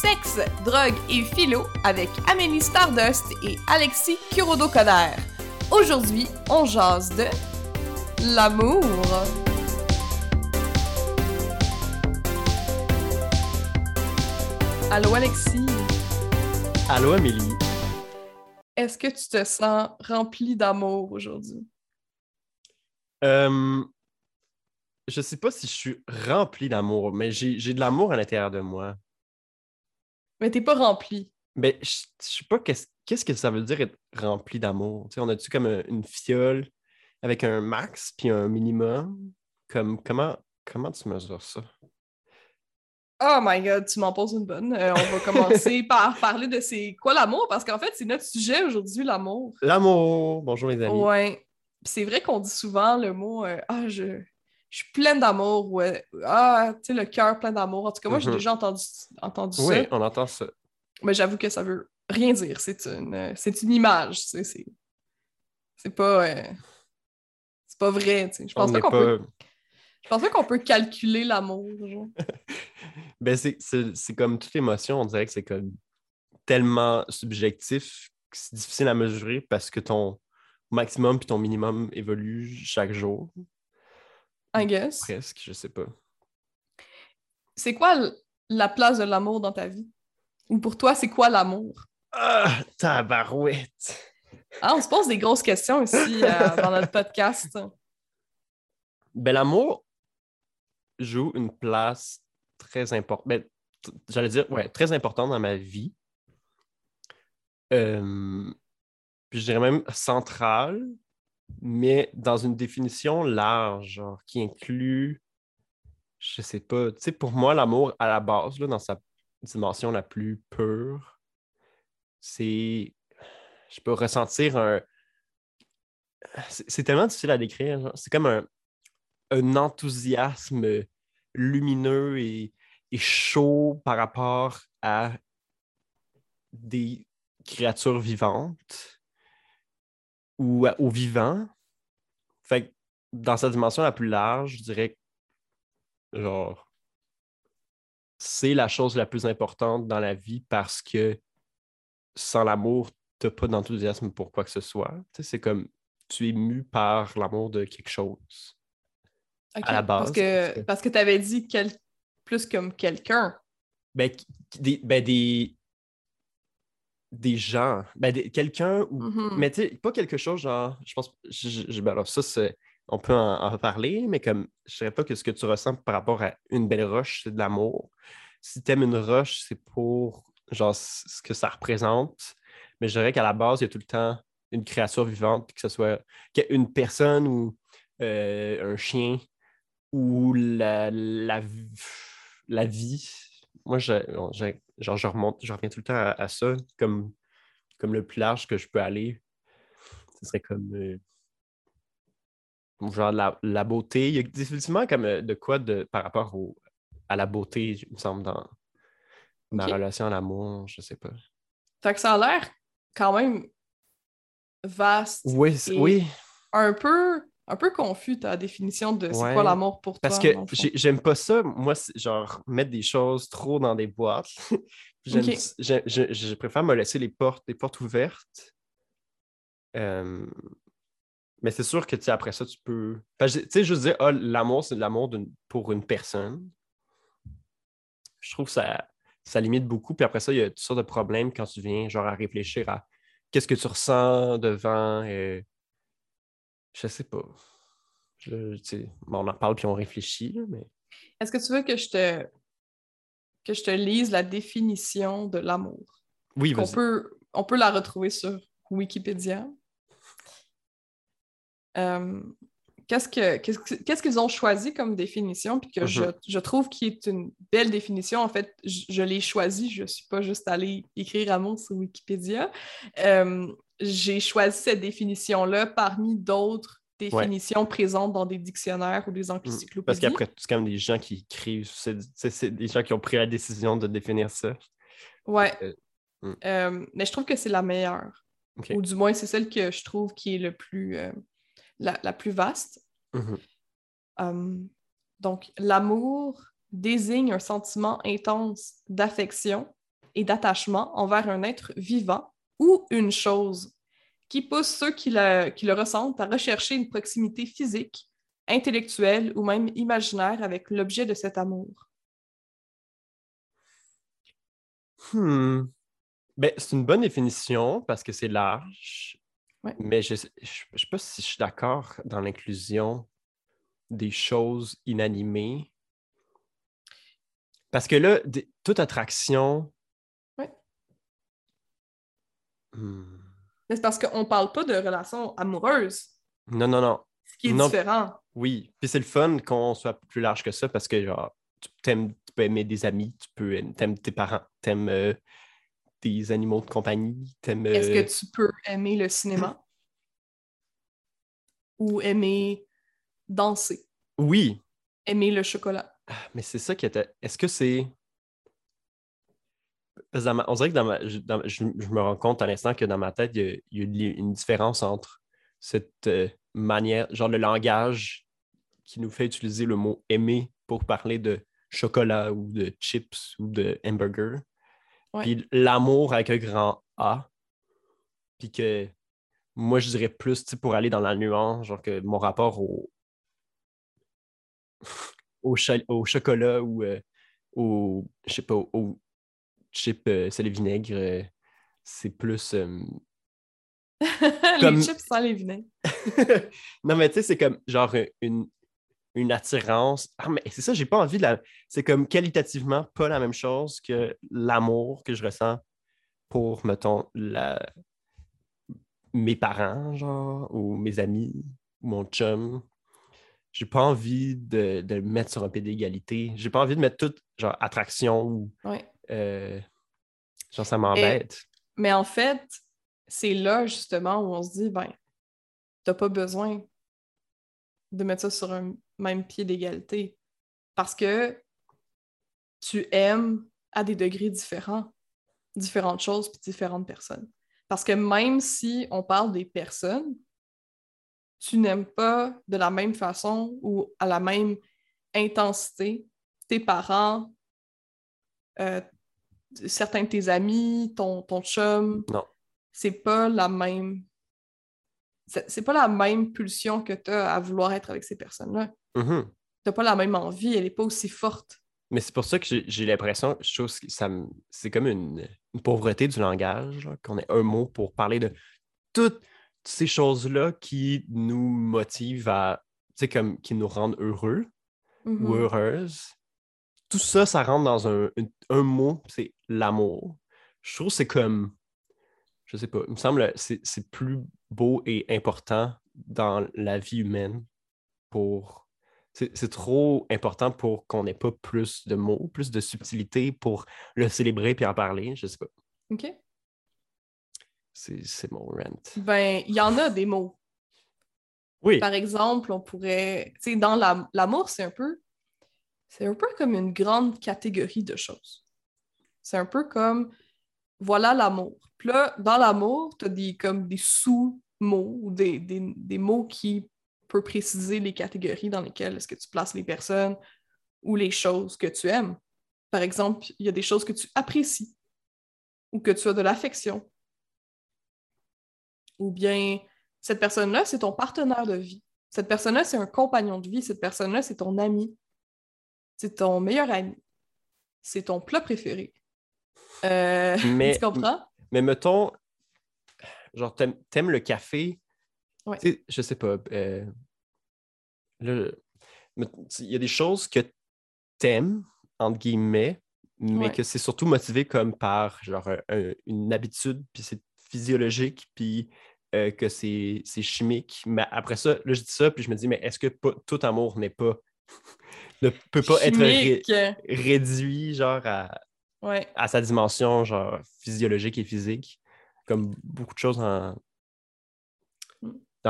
Sexe, drogue et philo avec Amélie Stardust et Alexis Kurodo-Coder. Aujourd'hui, on jase de l'amour. Allô Alexis, Allô, Amélie. est-ce que tu te sens rempli d'amour aujourd'hui? Euh, je sais pas si je suis rempli d'amour, mais j'ai de l'amour à l'intérieur de moi. Mais t'es pas rempli. Mais je je sais pas qu'est-ce qu'est-ce que ça veut dire être rempli d'amour? Tu sais, on a-tu comme un- une fiole avec un max puis un minimum? Comme, comment, comment tu mesures ça? Oh my god, tu m'en poses une bonne. Euh, on va commencer par parler de c'est quoi l'amour, parce qu'en fait, c'est notre sujet aujourd'hui, l'amour. L'amour! Bonjour les amis. Ouais. Puis c'est vrai qu'on dit souvent le mot euh, Ah, je, je suis pleine d'amour ou Ah, tu sais, le cœur plein d'amour. En tout cas, moi, j'ai Mhm. déjà entendu, entendu Oui, ça. on entend ça. Mais j'avoue que ça veut rien dire. C'est une, c'est une image. tu sais, C'est pas. euh, c'est pas vrai. tu sais. Je On pense pas qu'on pas... peut. Je pense pas qu'on peut calculer l'amour. Ben, c'est comme toute émotion, on dirait que c'est comme tellement subjectif que c'est difficile à mesurer parce que ton maximum puis ton minimum évolue chaque jour, I guess. presque, je sais pas. C'est quoi la place de l'amour dans ta vie? Ou pour toi, c'est quoi l'amour? Ah, tabarouette! Ah, on se pose des grosses questions ici euh, dans notre podcast. Ben, l'amour joue une place très importante. Ben, j'allais dire, ouais, très importante dans ma vie. Euh, puis je dirais même centrale, mais dans une définition large, qui inclut, je sais pas, tu sais, pour moi, l'amour à la base, là, dans sa dimension la plus pure, c'est, je peux ressentir un, c'est tellement difficile à décrire, c'est comme un, un enthousiasme lumineux et, et chaud par rapport à des créatures vivantes ou à- aux vivants. Fait que dans sa dimension la plus large, je dirais que, genre, c'est la chose la plus importante dans la vie parce que sans l'amour, tu n'as pas d'enthousiasme pour quoi que ce soit. C'est comme tu es mu par l'amour de quelque chose. À la base, Parce que, parce que- tu avais dit quel- plus comme quelqu'un. Ben, des, ben, des, des gens. Ben, quelqu'un ou. Mhm. Mais tu sais, pas quelque chose genre. Je pense. je- je- je- ben alors, ça, c'est. On peut en, en parler, mais comme je dirais pas que ce que tu ressens par rapport à une belle roche, c'est de l'amour. Si tu aimes une roche, c'est pour genre ce que ça représente. Mais je dirais qu'à la base, il y a tout le temps une créature vivante, que ce soit une personne ou euh, un chien ou la, la vie. Moi, je, je- genre, je remonte, je reviens tout le temps à, à ça comme, comme le plus large que je peux aller. Ce serait comme euh, genre la, la beauté. Il y a définitivement comme euh, de quoi de, par rapport au, à la beauté, il me semble, dans ma relation à l'amour, je sais pas. Fait que ça a l'air quand même vaste. Oui, Et oui. Un peu, un peu confus ta définition de c'est Ouais. quoi l'amour pour Parce toi. que fond? j'ai- j'aime pas ça, moi, genre mettre des choses trop dans des boîtes. J'aime- Ok. j'ai- je, je préfère me laisser les portes, les portes ouvertes. Euh, mais c'est sûr que tu sais, après ça, tu peux. Parce que, Tu sais, je dire, ah, l'amour, c'est de l'amour pour une personne. Je trouve que ça, ça limite beaucoup. Puis après ça, il y a toutes sortes de problèmes quand tu viens genre à réfléchir à qu'est-ce que tu ressens devant. euh, je sais pas. Je- bon, on en parle puis on réfléchit, là, mais. Est-ce que tu veux que je te que je te lise la définition de l'amour? Oui, vas-y. peut, on peut la retrouver sur Wikipédia. Euh, qu'est-ce que- qu'est-ce que- qu'est-ce qu'ils ont choisi comme définition, puis que je, Mhm. je trouve qui est une belle définition? En fait, je, je l'ai choisi, je ne suis pas juste allée écrire amour sur Wikipédia. Euh, J'ai choisi cette définition-là parmi d'autres définitions présentes dans des dictionnaires ou des Mm. encyclopédies. Parce qu'après, c'est quand même des gens qui écrivent. C'est des gens qui ont pris la décision de définir ça. Ouais. Euh, hmm. Euh, mais je trouve que c'est la meilleure. Ou du moins, c'est celle que je trouve qui est le plus, euh, la, la plus vaste. Mhm. Euh, donc, l'amour désigne un sentiment intense d'affection et d'attachement envers un être vivant ou une chose qui pousse ceux qui le, qui le ressentent à rechercher une proximité physique, intellectuelle ou même imaginaire avec l'objet de cet amour? Hmm. Ben, c'est une bonne définition parce que c'est large. Mais je ne sais pas si je suis d'accord dans l'inclusion des choses inanimées. Parce que là, toute attraction. Mais c'est parce qu'on parle pas de relations amoureuses. Non, non, non. Ce qui est différent. Oui. Puis c'est le fun qu'on soit plus large que ça parce que genre, tu, aimes, tu peux aimer des amis, tu peux aimer tes parents, tu aimes euh, des animaux de compagnie, t'aimes. Est-ce euh, que tu peux aimer le cinéma? Ou aimer danser? Oui. Aimer le chocolat? Ah, mais c'est ça qui était. Est-ce que c'est. On dirait que dans ma... je, me rends compte à l'instant que dans ma tête, il y, a, une différence entre cette euh, manière, genre le langage qui nous fait utiliser le mot aimer pour parler de chocolat ou de chips ou de hamburger, puis l'amour avec un grand A. Puis que moi, je dirais plus pour aller dans la nuance, genre que mon rapport au, au, au chocolat ou euh, au, je sais pas, au, chip euh, c'est le vinaigre, euh, c'est plus. les chips sans les vinaigres. non, mais tu sais, c'est comme genre une, une attirance. Ah, mais c'est ça, j'ai pas envie de la. C'est comme qualitativement pas la même chose que l'amour que je ressens pour, mettons, la... mes parents, genre, ou mes amis, ou mon chum. J'ai pas envie de, de, le mettre sur un pied d'égalité. J'ai pas envie de mettre toute, genre, attraction ou. Euh, genre, ça m'embête. Mais en fait, c'est là, justement, où on se dit, ben, t'as pas besoin de mettre ça sur un même pied d'égalité. Parce que tu aimes à des degrés différents, différentes choses puis différentes personnes. Parce que même si on parle des personnes, tu n'aimes pas de la même façon ou à la même intensité tes parents, euh, certains de tes amis, ton, ton chum. Non. C'est pas la même c'est pas la même pulsion que tu as à vouloir être avec ces personnes-là. Mm-hmm. Tu n'as pas la même envie, elle n'est pas aussi forte. Mais c'est pour ça que j'ai l'impression, je trouve que c'est comme une, pauvreté du langage, qu'on ait un mot pour parler de toutes ces choses-là qui nous motivent à, tu sais, comme qui nous rendent heureux ou Mm-hmm. heureuses. Tout ça, ça rentre dans un, un mot, c'est l'amour. Je trouve que c'est comme, je sais pas, il me semble c'est plus beau et important dans la vie humaine pour. C'est trop important pour qu'on n'ait pas plus de mots, plus de subtilité pour le célébrer puis en parler. Je sais pas. OK. C'est mon rant. Ben, il y en a des mots. Oui. Par exemple, on pourrait. Tu sais, dans l'amour, c'est un peu. C'est un peu comme une grande catégorie de choses. C'est un peu comme voilà l'amour. Puis là, dans l'amour, tu as des, comme des sous-mots ou des, des, mots qui peuvent préciser les catégories dans lesquelles est-ce que tu places les personnes ou les choses que tu aimes. Par exemple, il y a des choses que tu apprécies ou que tu as de l'affection. Ou bien, cette personne-là, c'est ton partenaire de vie. Cette personne-là, c'est un compagnon de vie. Cette personne-là, c'est ton ami. C'est ton meilleur ami. C'est ton plat préféré. Euh, mais, tu comprends? Mais mettons, genre, t'aimes, le café? Ouais. Je sais pas. Euh, il y a des choses que t'aimes, entre guillemets, mais que c'est surtout motivé comme par genre une habitude, puis c'est physiologique, puis euh, que c'est, chimique. Mais après ça, là, je dis ça, puis je me dis, mais est-ce que tout amour n'est pas ne peut pas être réduit genre à, à sa dimension genre physiologique et physique, comme beaucoup de choses dans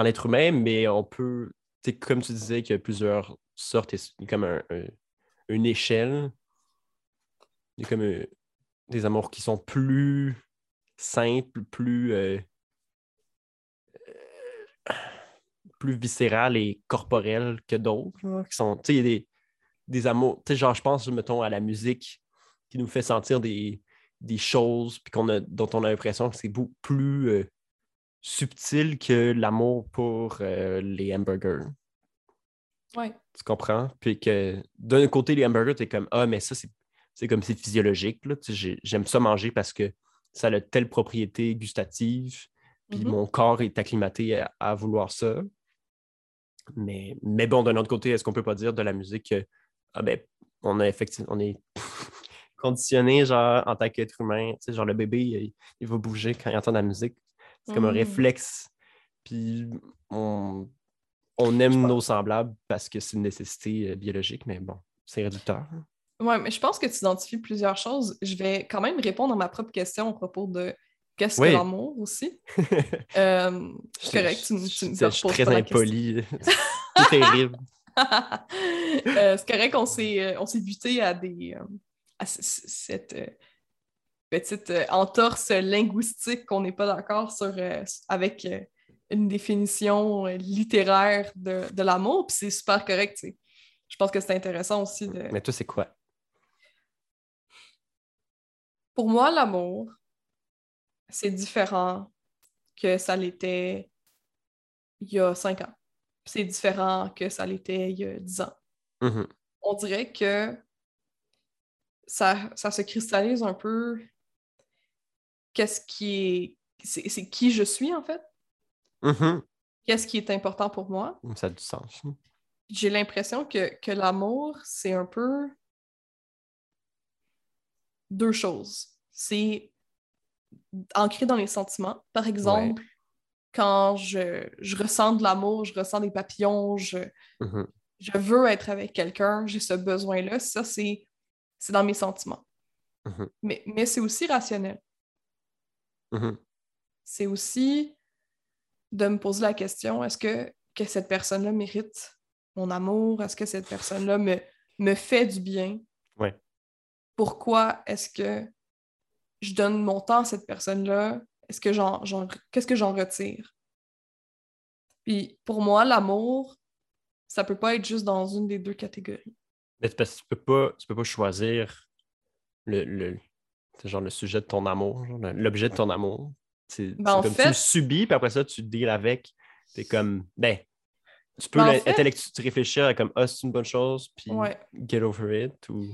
l'être humain, mais on peut, comme tu disais, qu'il y a plusieurs sortes, a comme un, une échelle, il y a comme des amours qui sont plus simples, plus, euh, plus viscérales et corporelles que d'autres, qui sont, tu sais, il y a des, des amours, tu sais, genre, je pense, mettons, à la musique qui nous fait sentir des, des choses puis qu'on a, dont on a l'impression que c'est beaucoup plus euh, subtil que l'amour pour euh, les hamburgers. Ouais. Tu comprends? Puis que d'un côté, les hamburgers, tu es comme Ah, mais ça, c'est comme c'est physiologique. là. Tu sais, j'ai- J'aime ça manger parce que ça a telle propriété gustative. Puis Mhm. mon corps est acclimaté à, à vouloir ça. Mais, mais bon, d'un autre côté, est-ce qu'on peut pas dire de la musique que ah ben, on a effectivement on est conditionné genre en tant qu'être humain, tu sais, genre le bébé, il, il va bouger quand il entend de la musique. C'est comme un Mhm. réflexe. Puis on, on aime nos semblables parce que c'est une nécessité euh, biologique, mais bon, c'est réducteur. Ouais, mais je pense que tu identifies plusieurs choses. Je vais quand même répondre à ma propre question à propos de qu'est-ce Oui. que l'amour aussi. Euh, c'est correct, tu, me- tu me Je suis très impoli. c'est terrible. Euh, c'est correct, on s'est euh, on s'est buté à des euh, à cette petite entorse linguistique qu'on n'est pas d'accord sur avec une définition littéraire de, de l'amour, puis c'est super correct. Je pense que c'est intéressant aussi de. Mais toi, c'est quoi? Pour moi, l'amour, c'est différent que ça l'était il y a cinq ans. C'est différent que ça l'était il y a dix ans. Mhm. On dirait que ça, ça se cristallise un peu qu'est-ce qui est... C'est c'est qui je suis, en fait. Mhm. Qu'est-ce qui est important pour moi. Ça a du sens. J'ai l'impression que, que l'amour, c'est un peu deux choses. C'est ancré dans les sentiments. Par exemple, quand je, je ressens de l'amour, je ressens des papillons, je, Mhm. je veux être avec quelqu'un, j'ai ce besoin-là, ça, c'est dans mes sentiments. Mhm. Mais, mais c'est aussi rationnel. Mhm. C'est aussi de me poser la question, est-ce que, que cette personne-là mérite mon amour? Est-ce que cette personne-là me, me fait du bien? Ouais. Pourquoi est-ce que je donne mon temps à cette personne-là? Est-ce que j'en, j'en- qu'est-ce que j'en retire? Puis pour moi, l'amour, ça peut pas être juste dans une des deux catégories. Mais c'est parce que tu peux pas, tu peux pas choisir le, le, c'est genre le sujet de ton amour, l'objet de ton amour. C'est Ben, c'est en comme fait- tu le subis, puis après ça, tu deals avec. T'es comme, ben, tu peux Ben, fait- tu réfléchir à comme, ah, c'est une bonne chose, puis Ouais. get over it, ou.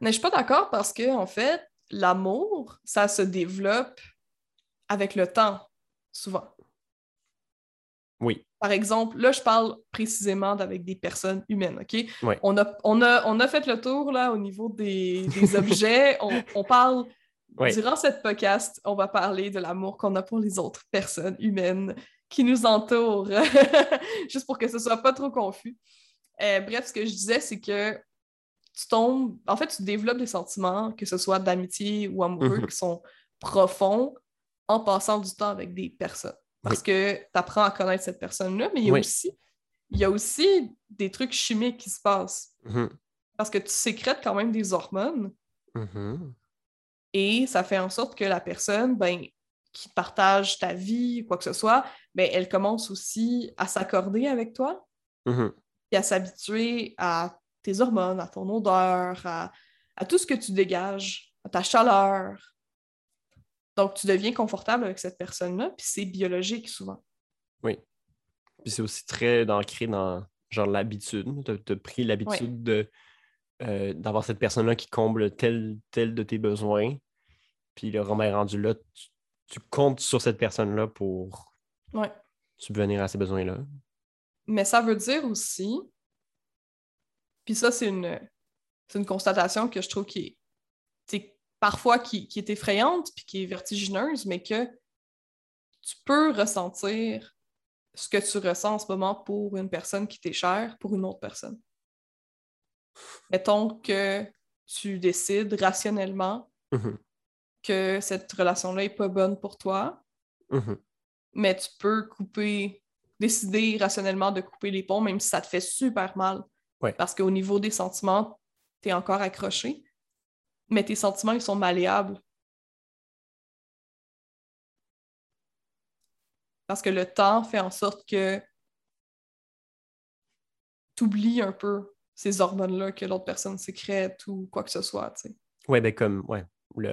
Mais je suis pas d'accord parce que, en fait, l'amour, ça se développe avec le temps, souvent. Oui. Par exemple, là, je parle précisément d'avec des personnes humaines, OK? Ouais. On, a, on, a, on a fait le tour, là, au niveau des, des objets. On, on parle... Ouais. Durant cette podcast, on va parler de l'amour qu'on a pour les autres personnes humaines qui nous entourent, juste pour que ce soit pas trop confus. Euh, bref, ce que je disais, c'est que tu tombes... En fait, tu développes des sentiments, que ce soit d'amitié ou amoureux, Mhm. qui sont profonds en passant du temps avec des personnes. Parce que tu apprends à connaître cette personne-là, mais il y, a Oui. aussi, il y a aussi des trucs chimiques qui se passent. Mhm. Parce que tu sécrètes quand même des hormones Mhm. et ça fait en sorte que la personne, ben, qui partage ta vie, quoi que ce soit, ben, elle commence aussi à s'accorder avec toi Mhm. et à s'habituer à tes hormones, à ton odeur, à, à tout ce que tu dégages, à ta chaleur. Donc, tu deviens confortable avec cette personne-là, puis c'est biologique souvent. Puis c'est aussi très ancré dans genre l'habitude. Tu as, pris l'habitude de euh, d'avoir cette personne-là qui comble tel, tel de tes besoins. Puis le roman est rendu là, tu, tu comptes sur cette personne-là pour Ouais. subvenir à ces besoins-là. Mais ça veut dire aussi, puis ça, c'est une, c'est une constatation que je trouve qui est, parfois qui, qui est effrayante puis qui est vertigineuse, mais que tu peux ressentir ce que tu ressens en ce moment pour une personne qui t'est chère, pour une autre personne. Mettons que tu décides rationnellement Mhm. que cette relation-là n'est pas bonne pour toi, Mhm. mais tu peux couper, décider rationnellement de couper les ponts, même si ça te fait super mal. Ouais. Parce qu'au niveau des sentiments, tu es encore accroché, mais tes sentiments, ils sont malléables. Parce que le temps fait en sorte que tu oublies un peu ces hormones-là que l'autre personne sécrète ou quoi que ce soit. tu sais. Ouais, ben comme, ouais.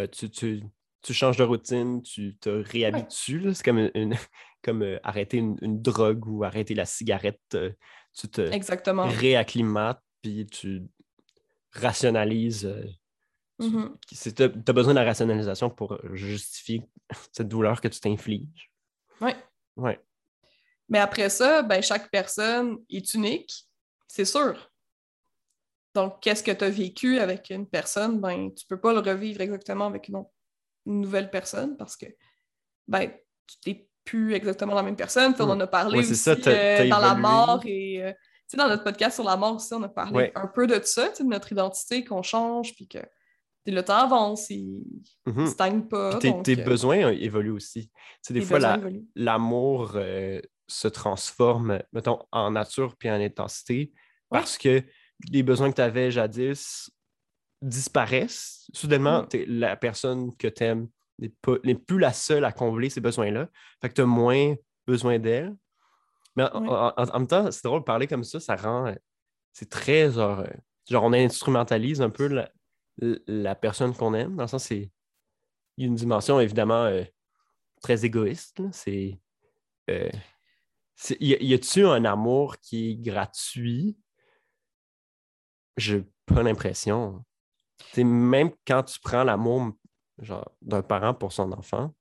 tu, tu, tu changes de routine, tu te réhabitues. C'est comme, une, comme euh, arrêter une, une drogue ou arrêter la cigarette. euh, tu te Exactement. réacclimates, puis tu rationalises. euh, tu Mhm. as besoin de la rationalisation pour justifier cette douleur que tu t'infliges. Ouais. Ouais. Mais après ça, ben, chaque personne est unique, c'est sûr. Donc, qu'est-ce que tu as vécu avec une personne? Ben, tu peux pas le revivre exactement avec une, autre- une nouvelle personne parce que ben, tu n'es plus exactement la même personne. Tu On en a parlé Ouais, aussi ça, euh, dans la mort et euh, tu sais, dans notre podcast sur la mort aussi, on a parlé Ouais. un peu de ça, tu de notre identité, qu'on change, puis que tu le temps avance, il ne stagne pas. Tes, donc, tes euh, besoins euh, évoluent aussi. Tu des tes fois, la- l'amour euh, se transforme, mettons, en nature puis en intensité parce que les besoins que tu avais jadis disparaissent. Soudainement, Mm. la personne que tu aimes n'est plus la seule à combler ces besoins-là. Fait que tu as moins besoin d'elle. Mais en, Ouais. en- en- en même temps, c'est drôle de parler comme ça, ça rend. C'est très genre. Genre, on instrumentalise un peu la, la personne qu'on aime. Dans le sens, c'est. Une dimension évidemment euh, très égoïste. C'est. euh, y a-tu un amour qui est gratuit? J'ai pas l'impression. Même quand tu prends l'amour d'un parent pour son enfant,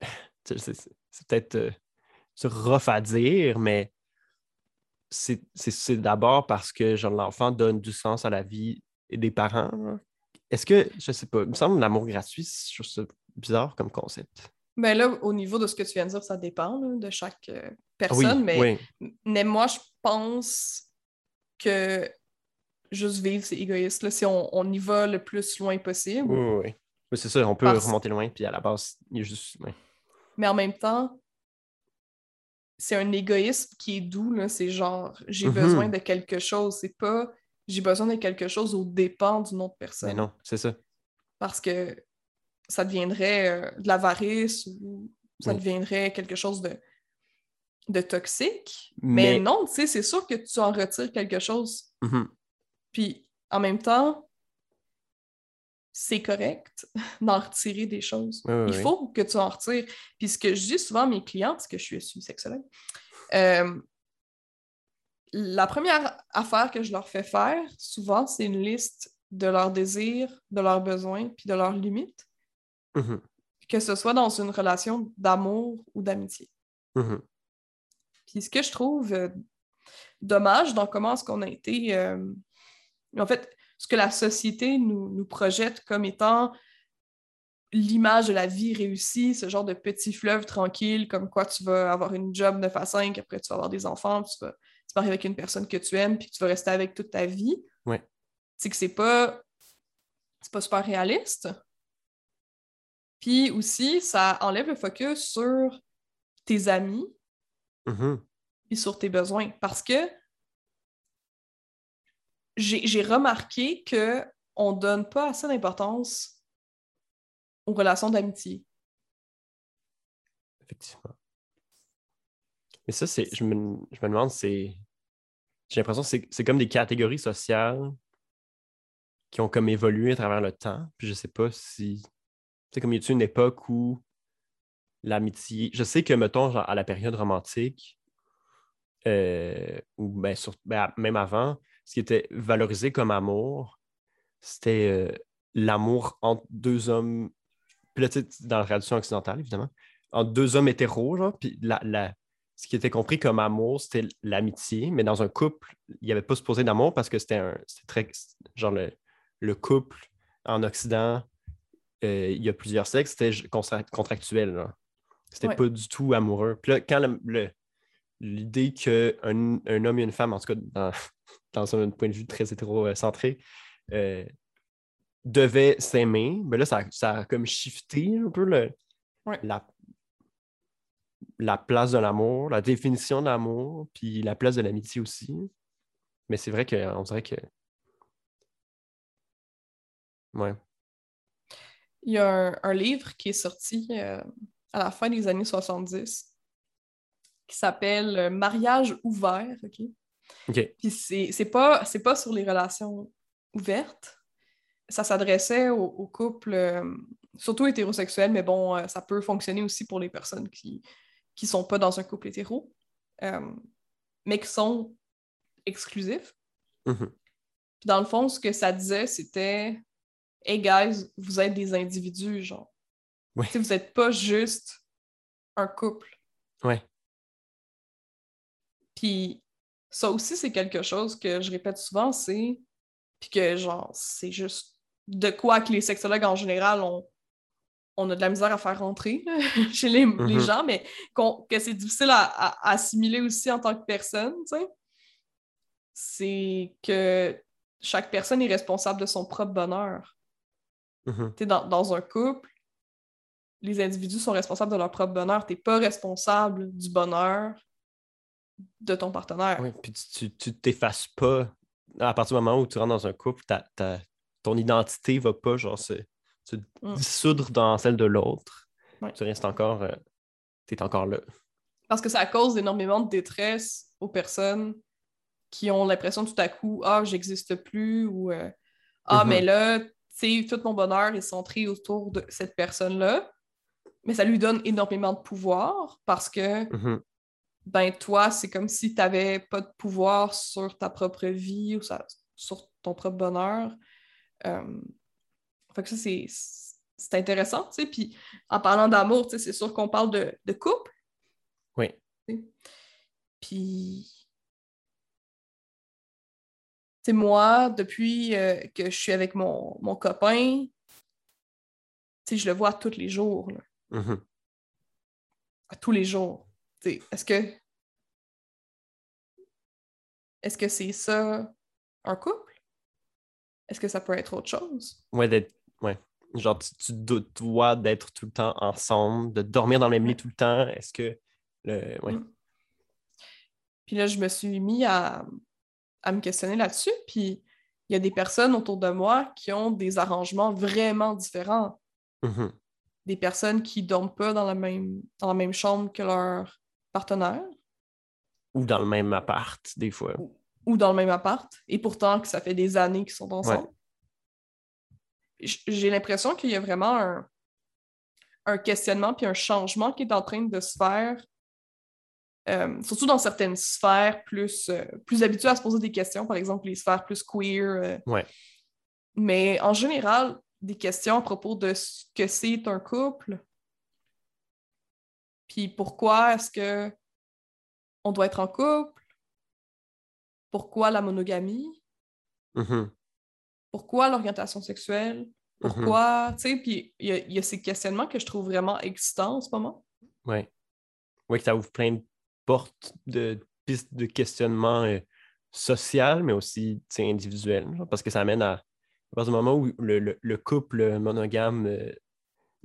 c'est peut-être euh, dire, mais c'est d'abord parce que genre, l'enfant donne du sens à la vie des parents. Est-ce que, je sais pas, il me semble que l'amour gratuit, je trouve ça bizarre comme concept. Ben là, au niveau de ce que tu viens de dire, ça dépend là, de chaque euh, Ah oui, personne, mais, oui. mais moi, je pense que juste vivre, c'est égoïste. Là, si on, on y va le plus loin possible, Oui, oui, oui. C'est ça, on peut Parce- remonter loin, puis à la base, il y a juste. mais en même temps, c'est un égoïsme qui est doux. C'est genre, j'ai Mhm. besoin de quelque chose. C'est pas, j'ai besoin de quelque chose au dépens d'une autre personne. Mais non, c'est ça. Parce que ça deviendrait euh, de l'avarice ou ça Oui. deviendrait quelque chose de, de toxique. Mais, Mais- non, tu sais, c'est sûr que tu en retires quelque chose. Mhm. Puis en même temps, c'est correct d'en retirer des choses. Oui, oui, Il faut que tu en retires. Puis ce que je dis souvent à mes clients, parce que je suis, je suis sexologue, euh, la première affaire que je leur fais faire, souvent, c'est une liste de leurs désirs, de leurs besoins, puis de leurs limites, Mhm. que ce soit dans une relation d'amour ou d'amitié. Mhm. Puis ce que je trouve euh, dommage dans comment est-ce qu'on a été... euh, en fait, ce que la société nous, nous projette comme étant l'image de la vie réussie, ce genre de petit fleuve tranquille, comme quoi tu vas avoir une job 9 à 5, après tu vas avoir des enfants, puis tu vas te marier avec une personne que tu aimes, puis tu vas rester avec toute ta vie. Ouais. C'est que c'est pas... C'est pas super réaliste. Puis aussi, ça enlève le focus sur tes amis, Mhm. et sur tes besoins. Parce que j'ai remarqué qu'on ne donne pas assez d'importance aux relations d'amitié. Effectivement. Mais ça, c'est. Je me, je me demande, c'est. J'ai l'impression que c'est- comme des catégories sociales qui ont comme évolué à travers le temps. Puis je sais pas si. Tu sais, comme y a-t-il une époque où l'amitié. Je sais que, mettons, à la période romantique, euh, ou ben, ben, même avant, ce qui était valorisé comme amour, c'était euh, l'amour entre deux hommes. Puis là, dans la tradition occidentale, évidemment, entre deux hommes hétéros, genre, puis la, la- ce qui était compris comme amour, c'était l'amitié, mais dans un couple, il n'y avait pas supposé d'amour parce que c'était un. Très. Genre, le, le couple en Occident, euh, il y a plusieurs sexes, c'était contractuel. C'était Ouais. pas du tout amoureux. Puis là, quand l'idée qu'un un homme et une femme, en tout cas dans, dans un point de vue très hétérocentré, euh, devaient s'aimer, ben là, ça, ça a comme shifté un peu le, Ouais. la, la place de l'amour, la définition de l'amour, puis la place de l'amitié aussi. Mais c'est vrai qu'on dirait que. Ouais. Il y a un, un livre qui est sorti euh, à la fin des années 70 qui s'appelle euh, Mariage ouvert. OK? OK. Puis c'est c'est pas, c'est pas sur les relations ouvertes, ça s'adressait aux, couples, euh, surtout hétérosexuels, mais bon, euh, ça peut fonctionner aussi pour les personnes qui ne sont pas dans un couple hétéro, mais qui sont exclusifs. Mhm. dans le fond, ce que ça disait, c'était Hey guys, vous êtes des individus, genre. Vous n'êtes pas juste un couple. Ouais. Puis ça aussi, c'est quelque chose que je répète souvent, c'est. Puis que, genre, c'est juste de quoi que les sexologues en général ont. On a de la misère à faire rentrer chez les, Mhm. gens, mais que c'est difficile à, à assimiler aussi en tant que personne, tu sais. C'est que chaque personne est responsable de son propre bonheur. Mhm. Tu sais, dans, dans un couple, les individus sont responsables de leur propre bonheur. Tu n'es pas responsable du bonheur de ton partenaire. Oui, puis tu t'effaces pas. À partir du moment où tu rentres dans un couple, ta, ta- ton identité va pas genre se, se Mm. dissoudre dans celle de l'autre. Tu restes encore. tu es encore là. Parce que ça cause énormément de détresse aux personnes qui ont l'impression tout à coup Ah, j'existe plus ou euh, Ah, Mhm. mais là, tu sais, tout mon bonheur est centré autour de cette personne-là. Mais ça lui donne énormément de pouvoir parce que, Mhm. Ben, toi, c'est comme si tu n'avais pas de pouvoir sur ta propre vie ou sur ton propre bonheur. Euh, Fait que ça, c'est c'est intéressant, tu sais. Puis en parlant d'amour, tu sais, c'est sûr qu'on parle de, de couple. Oui. Puis, tu sais, moi, depuis euh, que je suis avec mon, mon copain, tu sais, je le vois tous les jours, là. À tous les jours. Est-ce que. Est-ce que c'est ça un couple? Est-ce que ça peut être autre chose? Ouais, d'être. Ouais. Genre, tu, tu do- dois d'être tout le temps ensemble, de dormir dans le même lit tout le temps. Est-ce que. Le... Ouais. Mm. Puis là, je me suis mis à, à me questionner là-dessus. Puis il y a des personnes autour de moi qui ont des arrangements vraiment différents. Mhm. Des personnes qui dorment pas dans la même, dans la même chambre que leur partenaire Ou dans le même appart, des fois. ou dans le même appart. Et pourtant, que ça fait des années qu'ils sont ensemble. J'ai l'impression qu'il y a vraiment un, un questionnement puis un changement qui est en train de se faire euh, surtout dans certaines sphères plus, euh, plus habituées à se poser des questions, par exemple les sphères plus queer. euh. Ouais. Mais en général, des questions à propos de ce que c'est un couple. Puis pourquoi est-ce que on doit être en couple? Pourquoi la monogamie? Mhm. Pourquoi l'orientation sexuelle? Mhm. Pourquoi? Tu sais, puis il y, a- il y a ces questionnements que je trouve vraiment excitants en ce moment. Ouais. Oui, que ça ouvre plein de portes de pistes de questionnement euh, social, mais aussi individuel. genre, parce que ça amène à, à partir du moment où le, le- le couple monogame euh,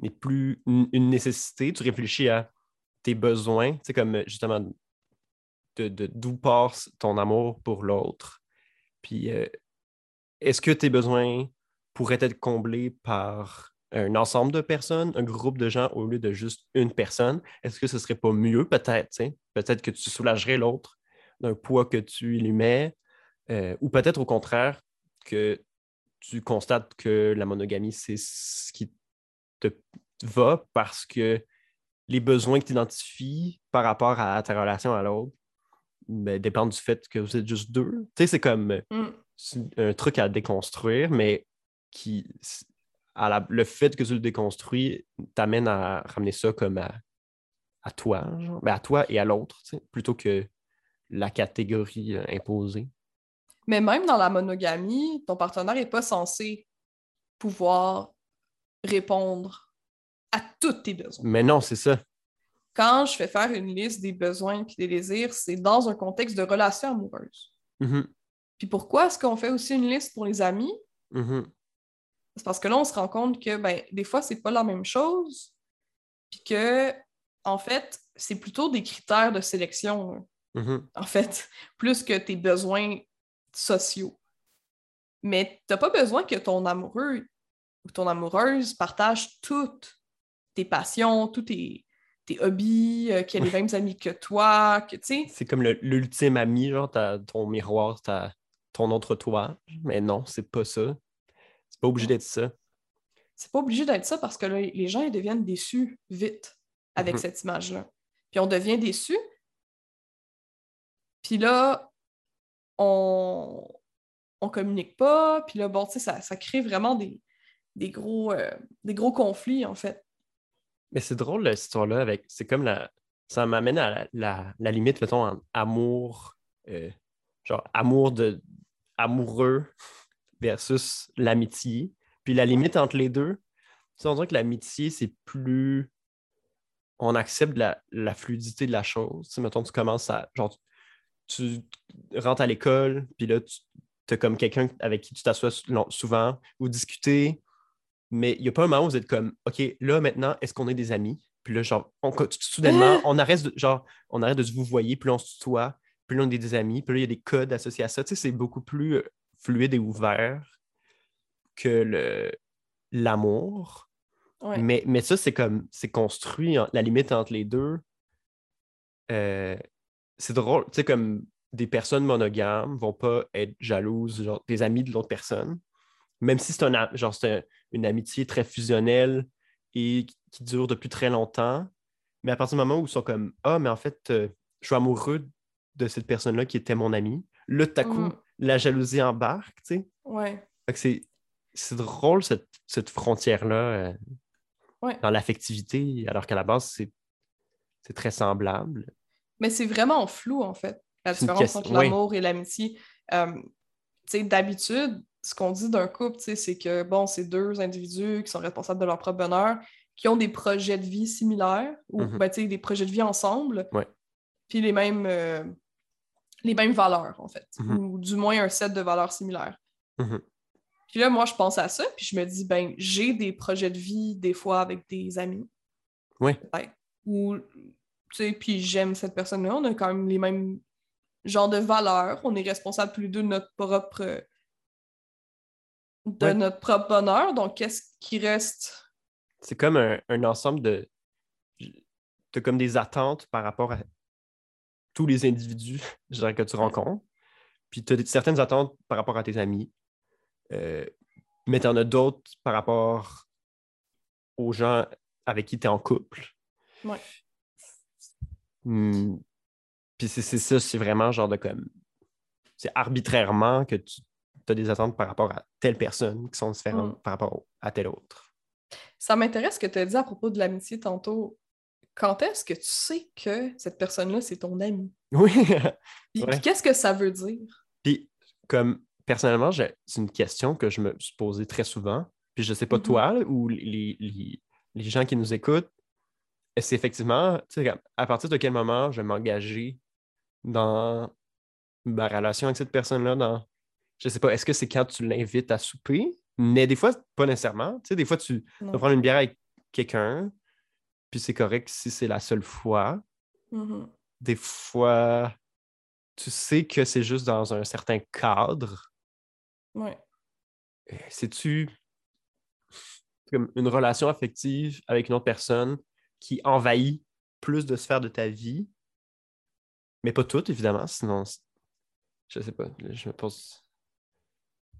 n'est plus une, une nécessité, tu réfléchis à tes besoins, sais, comme euh, justement d'où passe ton amour pour l'autre. Puis euh, est-ce que tes besoins pourraient être comblés par un ensemble de personnes, un groupe de gens au lieu de juste une personne? Est-ce que ce serait pas mieux, peut-être? Peut-être que tu soulagerais l'autre d'un poids que tu lui mets, euh, ou peut-être au contraire que tu constates que la monogamie, c'est ce qui te va parce que les besoins que tu identifies par rapport à ta relation à l'autre ben, dépendent du fait que vous êtes juste deux. Tu sais, c'est comme Mm. un truc à déconstruire, mais qui, à la- le fait que tu le déconstruis t'amène à ramener ça comme à, à toi, genre. Ben, à toi et à l'autre, tu sais, plutôt que la catégorie euh, imposée. Mais même dans la monogamie, ton partenaire n'est pas censé pouvoir répondre à tous tes besoins. Mais non, c'est ça. Quand je fais faire une liste des besoins et des désirs, c'est dans un contexte de relation amoureuse. Mhm, Puis pourquoi est-ce qu'on fait aussi une liste pour les amis? mhm, C'est parce que là, on se rend compte que ben, des fois, c'est pas la même chose. Puis que, en fait, c'est plutôt des critères de sélection, là, mhm. en fait, plus que tes besoins sociaux. Mais t'as pas besoin que ton amoureux ou ton amoureuse partage toutes tes passions, tous tes, tes hobbies, euh, qu'il y ait les mêmes amis que toi, que tu sais. C'est comme l'ultime ami, genre, t'as ton miroir, t'as ton autre toi. Mais non, c'est pas ça. C'est pas obligé d'être ça. C'est pas obligé d'être ça parce que là, les gens ils deviennent déçus vite avec Mhm. cette image-là. Puis on devient déçu. Puis là, on on communique pas. Puis là, bon, tu sais, ça, ça crée vraiment des, des, gros, euh, des gros conflits, en fait. Mais c'est drôle, cette histoire-là, avec. C'est comme la. Ça m'amène à la, la- limite, mettons, amour. euh, genre, amour de. Amoureux versus l'amitié. Puis la limite entre les deux, tu sais, on dirait que l'amitié, c'est plus. On accepte la, la fluidité de la chose. Tu sais, mettons, tu commences à. Genre, tu rentres à l'école, puis là, tu as comme quelqu'un avec qui tu t'assois souvent, ou discuter, mais il n'y a pas un moment où vous êtes comme, OK, là, maintenant, est-ce qu'on est des amis? Puis là, genre, on, soudainement, on arrête, de, genre, on arrête de se vous voyer, puis là, on se tutoie, puis là, on est des amis, puis là, il y a des codes associés à ça. Tu sais, c'est beaucoup plus euh, fluide et ouvert que le l'amour. Ouais. Mais, mais ça, c'est comme, c'est construit, en- la limite entre les deux. euh, c'est drôle, tu sais, comme des personnes monogames vont pas être jalouses, genre des amis de l'autre personne, même si c'est un, genre, un- une amitié très fusionnelle et qui- dure depuis très longtemps. Mais à partir du moment où ils sont comme, ah, mais en fait, euh, je suis amoureux de cette personne-là qui était mon ami, là, tout à coup, Mhm. la jalousie embarque, tu sais. Ouais. C'est, c'est drôle, cette, cette frontière-là euh, Ouais. dans l'affectivité, alors qu'à la base, c'est, c'est très semblable. Mais c'est vraiment flou, en fait, la différence question- entre oui. l'amour et l'amitié. Euh, tu sais, d'habitude, ce qu'on dit d'un couple, c'est que, bon, c'est deux individus qui sont responsables de leur propre bonheur, qui ont des projets de vie similaires, ou, Mhm. ben, des projets de vie ensemble, puis les mêmes, euh, les mêmes valeurs, en fait, Mhm. ou du moins un set de valeurs similaires. Mhm. Puis là, moi, je pense à ça, puis je me dis, ben, j'ai des projets de vie, des fois, avec des amis. Oui. Ou, tu sais, puis j'aime cette personne-là, on a quand même les mêmes genres de valeurs, on est responsable tous les deux de notre propre de Ouais. notre propre bonheur, donc qu'est-ce qui reste? C'est comme un, un ensemble de. Tu as comme des attentes par rapport à tous les individus je dirais, que tu rencontres. Puis tu as certaines attentes par rapport à tes amis. Euh, mais tu en as d'autres par rapport aux gens avec qui tu es en couple. Ouais. Hmm. Puis c'est ça, c'est vraiment genre de comme. C'est arbitrairement que tu as des attentes par rapport à telle personne qui sont différentes Mm. par rapport à telle autre. Ça m'intéresse ce que tu as dit à propos de l'amitié tantôt. Quand est-ce que tu sais que cette personne-là, c'est ton ami? Oui. Puis, Ouais. puis qu'est-ce que ça veut dire? Puis, comme personnellement, c'est une question que je me suis posée très souvent. Puis, je sais pas Mhm. toi ou les, les- les gens qui nous écoutent, est-ce effectivement, tu sais, comme, à partir de quel moment je vais m'engager dans ma relation avec cette personne-là? Dans, je sais pas, est-ce que c'est quand tu l'invites à souper? Mais des fois, pas nécessairement. Tu sais, des fois, tu Non. vas prendre une bière avec quelqu'un, puis c'est correct si c'est la seule fois. Mhm. Des fois, tu sais que c'est juste dans un certain cadre. Ouais. Euh, C'est-tu comme une relation affective avec une autre personne qui envahit plus de sphères de ta vie? Mais pas toutes, évidemment, sinon, je sais pas, je me pose.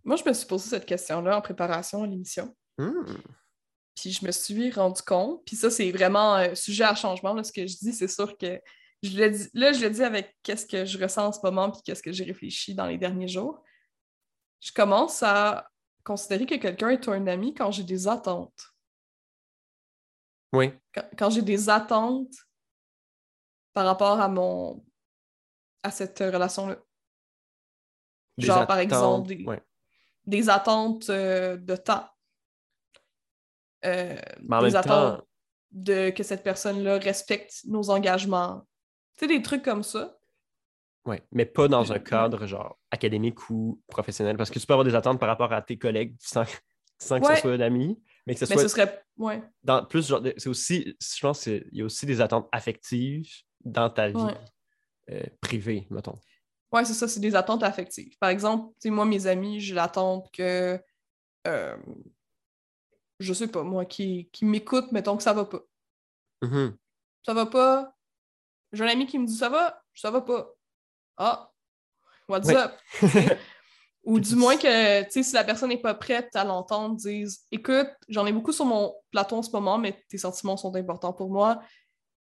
Moi, je me suis posé cette question-là en préparation à l'émission. Hmm, Puis je me suis rendu compte, puis ça, c'est vraiment un sujet à changement, là, ce que je dis, c'est sûr que je le dis, là, je le dis avec qu'est-ce que je ressens en ce moment, puis qu'est-ce que j'ai réfléchi dans les derniers jours. Je commence à considérer que quelqu'un est un ami quand j'ai des attentes. Oui, Quand, quand j'ai des attentes par rapport à mon à cette relation-là. Genre, par exemple, des- ouais. Des attentes euh, de temps. Euh, des attentes temps, de que cette personne-là respecte nos engagements. Tu sais, des trucs comme ça. ouais, mais pas dans un cadre genre académique ou professionnel, parce que tu peux avoir des attentes par rapport à tes collègues sans, sans que Ouais. ce soit d'amis, mais que ce Mais soit ce serait. Ouais. dans plus genre c'est aussi je pense qu'il y a aussi des attentes affectives dans ta vie Ouais. euh, privée mettons Ouais, c'est ça, c'est des attentes affectives. Par exemple, tu sais, moi, mes amis, j'ai l'attente que. euh, je sais pas, moi, qui, qui m'écoute, mettons que ça va pas. Mhm. Ça va pas. J'ai un ami qui me dit ça va, ça va pas. Ah, what's Ouais. up? Ou du moins que, tu sais, si la personne n'est pas prête à l'entendre, dise Écoute, j'en ai beaucoup sur mon plateau en ce moment, mais tes sentiments sont importants pour moi.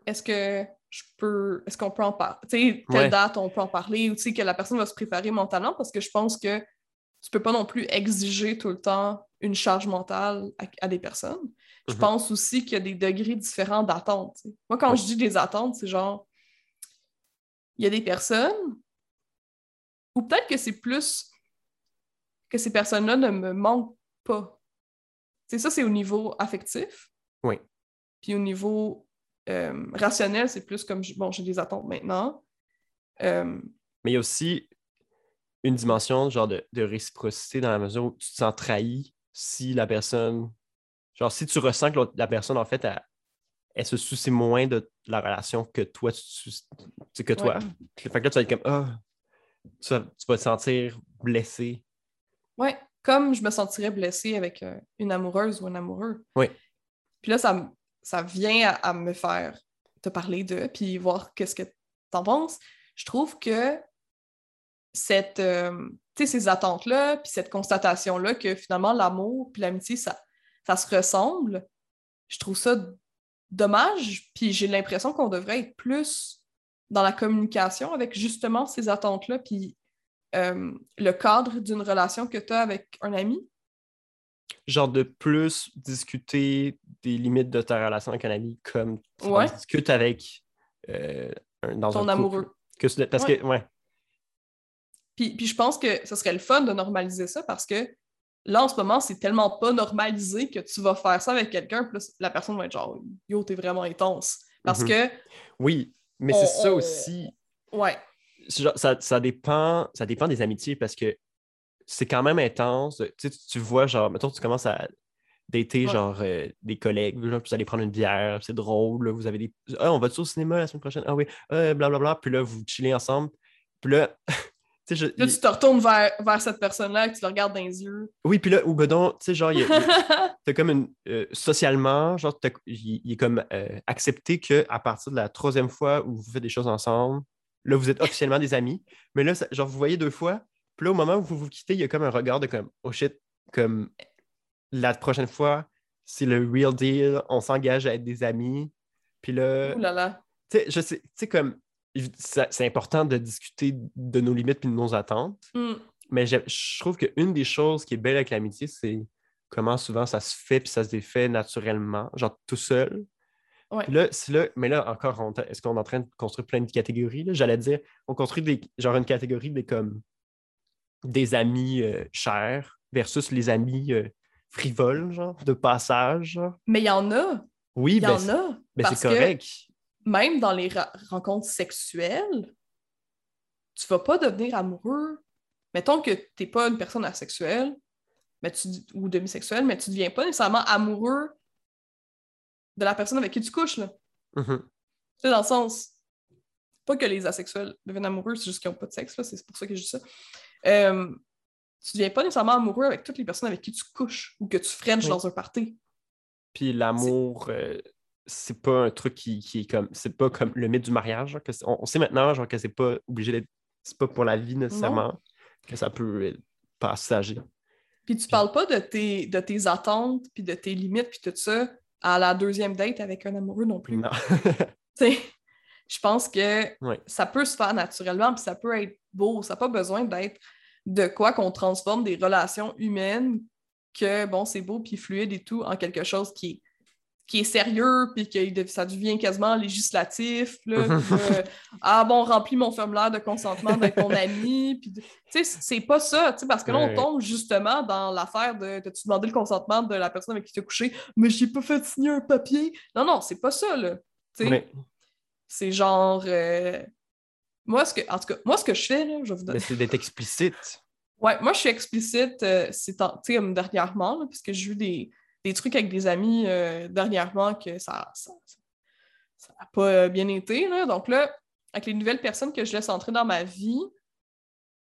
Est-ce que je peux. Est-ce qu'on peut en parler? Tu sais, telle Ouais. date, on peut en parler, ou tu sais, que la personne va se préparer mentalement, parce que je pense que tu peux pas non plus exiger tout le temps une charge mentale à, à des personnes. Je Mhm. pense aussi qu'il y a des degrés différents d'attente. Moi, quand Ouais. je dis des attentes, c'est genre. Il y a des personnes, ou peut-être que c'est plus que ces personnes-là ne me manquent pas. C'est ça, c'est au niveau affectif. Oui. Puis au niveau euh, rationnel, c'est plus comme, bon, j'ai des attentes maintenant. Euh, Mais il y a aussi une dimension genre de, de réciprocité dans la mesure où tu te sens trahi si la personne. Genre, si tu ressens que la personne, en fait, elle, elle se soucie moins de la relation que toi, tu, tu que toi. Fait que là, tu vas être comme Ah, tu, vas, tu vas te sentir blessé. ouais, comme je me sentirais blessée avec euh, une amoureuse ou un amoureux. Oui. Puis là, ça, m- ça vient à, me faire te parler de, puis voir qu'est-ce que t'en penses. Je trouve que cette, euh, ces attentes-là, puis cette constatation-là que finalement l'amour puis l'amitié, ça, ça se ressemble, je trouve ça dommage, puis j'ai l'impression qu'on devrait être plus dans la communication avec justement ces attentes-là, puis euh, le cadre d'une relation que tu as avec un ami. Genre de plus discuter des limites de ta relation avec un ami comme tu Ouais. discutes avec euh, un- dans Ton un amoureux. Que parce Ouais. que, ouais. Puis, puis je pense que ce serait le fun de normaliser ça parce que là, en ce moment, c'est tellement pas normalisé que tu vas faire ça avec quelqu'un, puis là, la personne va être genre Yo, t'es vraiment intense. Parce Mhm. que, Oui, mais c'est ça on- aussi. ouais, genre, ça, ça dépend, ça dépend des amitiés parce que c'est quand même intense. Tu, sais, tu, vois, genre, mettons, tu commences à dater, Ouais. genre, euh, des collègues, genre, puis vous allez prendre une bière, c'est drôle, là, vous avez des. Ah, on va-tu au cinéma la semaine prochaine? Ah oui, euh, blablabla. Puis là, vous chillez ensemble. Puis là, je- là, tu te retournes vers, vers cette personne-là, que tu le regardes dans les yeux. oui, puis là, ou ben donc, tu sais, genre, il il t'as comme une. euh, socialement, genre, il il est comme euh, accepté qu'à partir de la troisième fois où vous faites des choses ensemble, là, vous êtes officiellement des amis. Mais là, ça- genre, vous voyez deux fois, puis là, au moment où vous vous quittez, il y a comme un regard de comme, oh shit, comme la prochaine fois, c'est le real deal, on s'engage à être des amis. Puis là, Ouh là là. tu sais, je sais, tu sais, comme, c'est important de discuter de nos limites puis de nos attentes. Hmm. Mais je trouve qu'une des choses qui est belle avec l'amitié, c'est comment souvent ça se fait puis ça se défait naturellement, genre tout seul. Ouais. Puis là, c'est là, mais là, encore, est-ce qu'on est en train de construire plein de catégories? J'allais dire, on construit des, genre une catégorie des comme des amis euh, chers versus les amis euh, frivoles, genre, de passage. Mais il y en a. Oui, Il y ben, en c'est- a. ben, parce c'est correct. même dans les rencontres sexuelles, tu vas pas devenir amoureux. Mettons que t'es pas une personne asexuelle mais tu, ou demisexuelle, mais tu deviens pas nécessairement amoureux de la personne avec qui tu couches. Là. Mhm. Tu sais, dans le sens, pas que les asexuels deviennent amoureux, c'est juste qu'ils n'ont pas de sexe, c'est pour ça que je dis ça. Euh, tu deviens pas nécessairement amoureux avec toutes les personnes avec qui tu couches ou que tu frenches Oui. dans un party. Puis l'amour, euh, c'est pas un truc qui, qui est comme. C'est pas comme le mythe du mariage. genre, que c'est- on, on sait maintenant genre, que c'est pas obligé d'être. C'est pas pour la vie nécessairement. Que ça peut être passager. Puis tu parles pas de tes, de tes attentes, puis de tes limites, puis tout ça à la deuxième date avec un amoureux non plus. Non. Tu sais, je pense que ça peut se faire naturellement, puis ça peut être beau. Ça n'a pas besoin d'être de quoi qu'on transforme des relations humaines que, bon, c'est beau, puis fluide et tout, en quelque chose qui est, qui est sérieux, puis que ça devient quasiment législatif. Là, ah bon, remplis mon formulaire de consentement d'être ton ami. Puis, tu sais, c'est pas ça, tu parce que là, on tombe justement dans l'affaire de T'as-tu demandé le consentement de la personne avec qui tu as couché, mais j'ai pas fait signer un papier? Non, non, c'est pas ça, là. Tu c'est genre. euh, Moi, ce que, en tout cas, moi, ce que je fais, là, je vais vous donner. C'est d'être explicite. Ouais, moi, je suis explicite, euh, c'est en- tu sais, comme dernièrement, là, puisque j'ai eu des, des trucs avec des amis euh, dernièrement que ça ça ça n'a pas euh, bien été. Là. Donc là, avec les nouvelles personnes que je laisse entrer dans ma vie,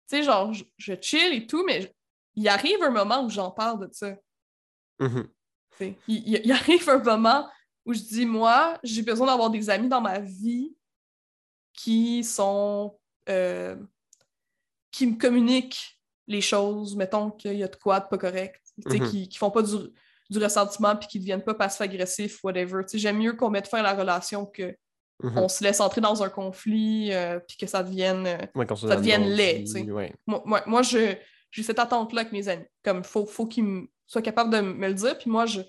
tu sais, genre, je, je chill et tout, mais il arrive un moment où j'en parle de ça. Tu sais. Il, il- il arrive un moment où je dis, moi, j'ai besoin d'avoir des amis dans ma vie qui sont. euh, qui me communiquent les choses, mettons qu'il y a de quoi de pas correct, Mhm. qui, qui font pas du, du ressentiment puis qui deviennent pas passifs-agressifs, whatever. J'aime mieux qu'on mette fin à la relation que Mhm. on se laisse entrer dans un conflit euh, puis que ça devienne. euh, Ouais, ça devienne laid, ouais. moi, moi, j'ai cette attente-là avec mes amis. Comme, faut, faut qu'ils soient capables de me le dire. Puis moi, je,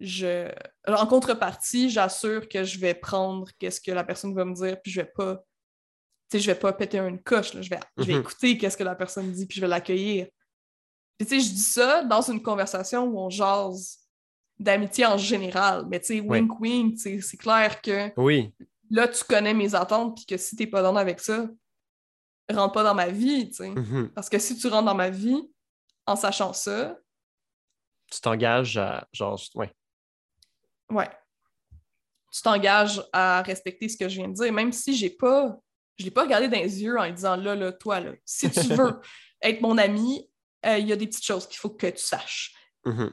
je... en contrepartie, j'assure que je vais prendre qu'est-ce que la personne va me dire, puis je vais pas... Tu sais, je vais pas péter une coche, là. Je vais, je vais Mhm. écouter qu'est-ce que la personne dit, puis je vais l'accueillir. Puis tu sais, je dis ça dans une conversation où on jase d'amitié en général. Mais tu sais, wink wink, c'est clair que Oui, là, tu connais mes attentes, puis que si t'es pas dans avec ça, rentre pas dans ma vie, tu sais. Mhm. Parce que si tu rentres dans ma vie en sachant ça, tu t'engages à genre, ouais. Ouais, tu t'engages à respecter ce que je viens de dire, même si j'ai pas, je l'ai pas regardé dans les yeux en lui disant là, là, toi, là, si tu veux être mon ami, euh, il y a des petites choses qu'il faut que tu saches. Mhm.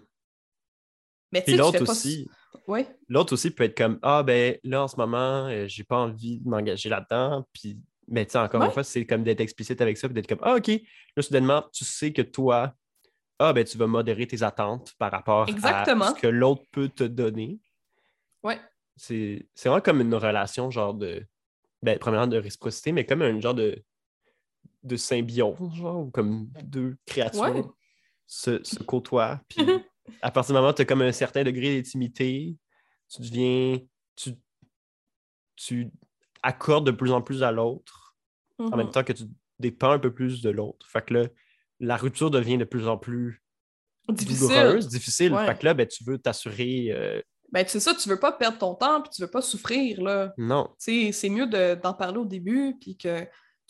Mais tu sais, tu l'autre fais pas... aussi, Oui, l'autre aussi peut être comme Ah ben là en ce moment, euh, j'ai pas envie de m'engager là-dedans. Puis, mais tu sais, encore Ouais. une fois, c'est comme d'être explicite avec ça, d'être comme Ah, ok, là, soudainement, tu sais que toi, ah ben tu vas modérer tes attentes par rapport Exactement. à ce que l'autre peut te donner. ouais, C'est c'est vraiment comme une relation, genre de. Ben, premièrement, de réciprocité, mais comme un genre de, de symbiose, genre, où comme deux créatures Ouais. se, se côtoient. Puis à partir du moment où tu as comme un certain degré d'intimité, tu deviens. Tu, tu accordes de plus en plus à l'autre, en même temps que tu dépends un peu plus de l'autre. Fait que là, la rupture devient de plus en plus difficile. douloureuse, difficile. Ouais. Fait que là, ben, tu veux t'assurer. euh, Ben, c'est ça, tu veux pas perdre ton temps, puis tu veux pas souffrir, là. non. C'est mieux de- d'en parler au début, puis que tu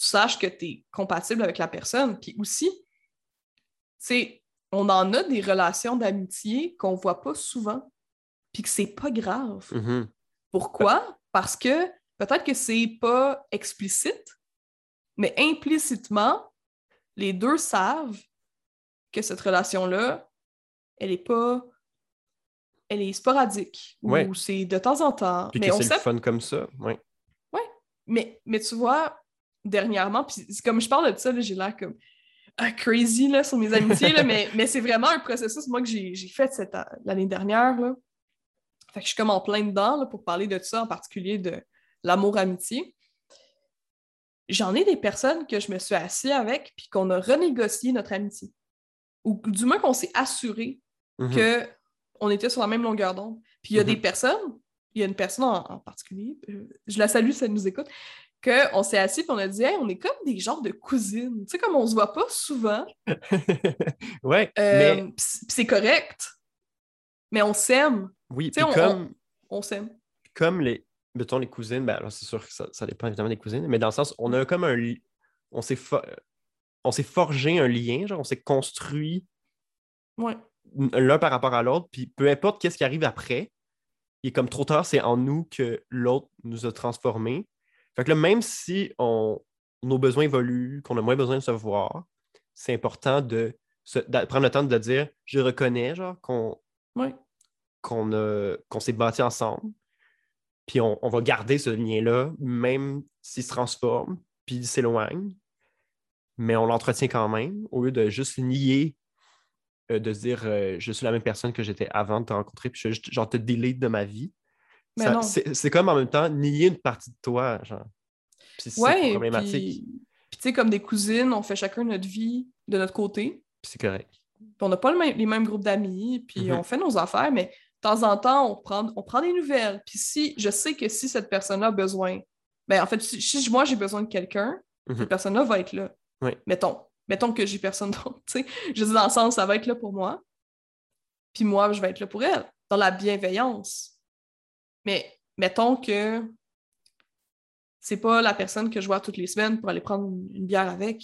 saches que tu es compatible avec la personne. Puis aussi, tu on en a des relations d'amitié qu'on voit pas souvent, puis que c'est pas grave. Mhm. Pourquoi? Parce que peut-être que c'est pas explicite, mais implicitement, les deux savent que cette relation-là, elle est pas. Elle est sporadique, Ouais. ou c'est de temps en temps. Puis mais que c'est sait le fun comme ça. Ouais. mais, mais tu vois, dernièrement, puis comme je parle de ça, là, j'ai l'air comme ah, crazy là, sur mes amitiés, là, mais, mais c'est vraiment un processus, moi, que j'ai j'ai fait l'année dernière. Là. Fait que je suis comme en plein dedans là, pour parler de ça, en particulier de l'amour-amitié. J'en ai des personnes que je me suis assis avec, puis qu'on a renégocié notre amitié. Ou du moins qu'on s'est assuré Mhm. que on était sur la même longueur d'onde. Puis il y a Mhm. des personnes, il y a une personne en, en particulier, euh, je la salue si elle nous écoute, qu'on s'est assis et on a dit Hey, on est comme des genres de cousines. Tu sais, comme on se voit pas souvent, ouais, euh, mais c'est correct, mais on s'aime. oui, tu sais, puis on- comme, On s'aime. comme les, mettons, les cousines, ben, alors, c'est sûr que ça, ça dépend évidemment des cousines, mais dans le sens, on a comme un, on s'est, fo- on s'est forgé un lien, genre, on s'est construit Ouais. l'un par rapport à l'autre, puis peu importe qu'est-ce qui arrive après, il est comme trop tard, c'est en nous que l'autre nous a transformés. Fait que là, même si on, nos besoins évoluent, qu'on a moins besoin de se voir, c'est important de, se- de prendre le temps de le dire, je reconnais, genre, qu'on Ouais. qu'on a- qu'on s'est bâti ensemble, puis on, on va garder ce lien-là, même s'il se transforme, puis il s'éloigne, mais on l'entretient quand même, au lieu de juste nier, euh, de se dire euh, je suis la même personne que j'étais avant de te rencontrer, puis je, genre te delete de ma vie. Mais. C'est comme en même temps nier une partie de toi, genre. Puis c'est Ouais, problématique, puis tu sais, comme des cousines, on fait chacun notre vie de notre côté. puis c'est correct. Puis on n'a pas le même- les mêmes groupes d'amis, puis Mhm. on fait nos affaires, mais temps en temps, on prend, on prend des nouvelles. Puis si je sais que si cette personne-là a besoin, ben en fait, si, si moi j'ai besoin de quelqu'un, Mhm. cette personne-là va être là. Oui. Mettons. Mettons que j'ai personne d'autre. Je dis dans le sens, ça va être là pour moi. Puis moi, je vais être là pour elle, dans la bienveillance. Mais mettons que c'est pas la personne que je vois toutes les semaines pour aller prendre une, bière avec.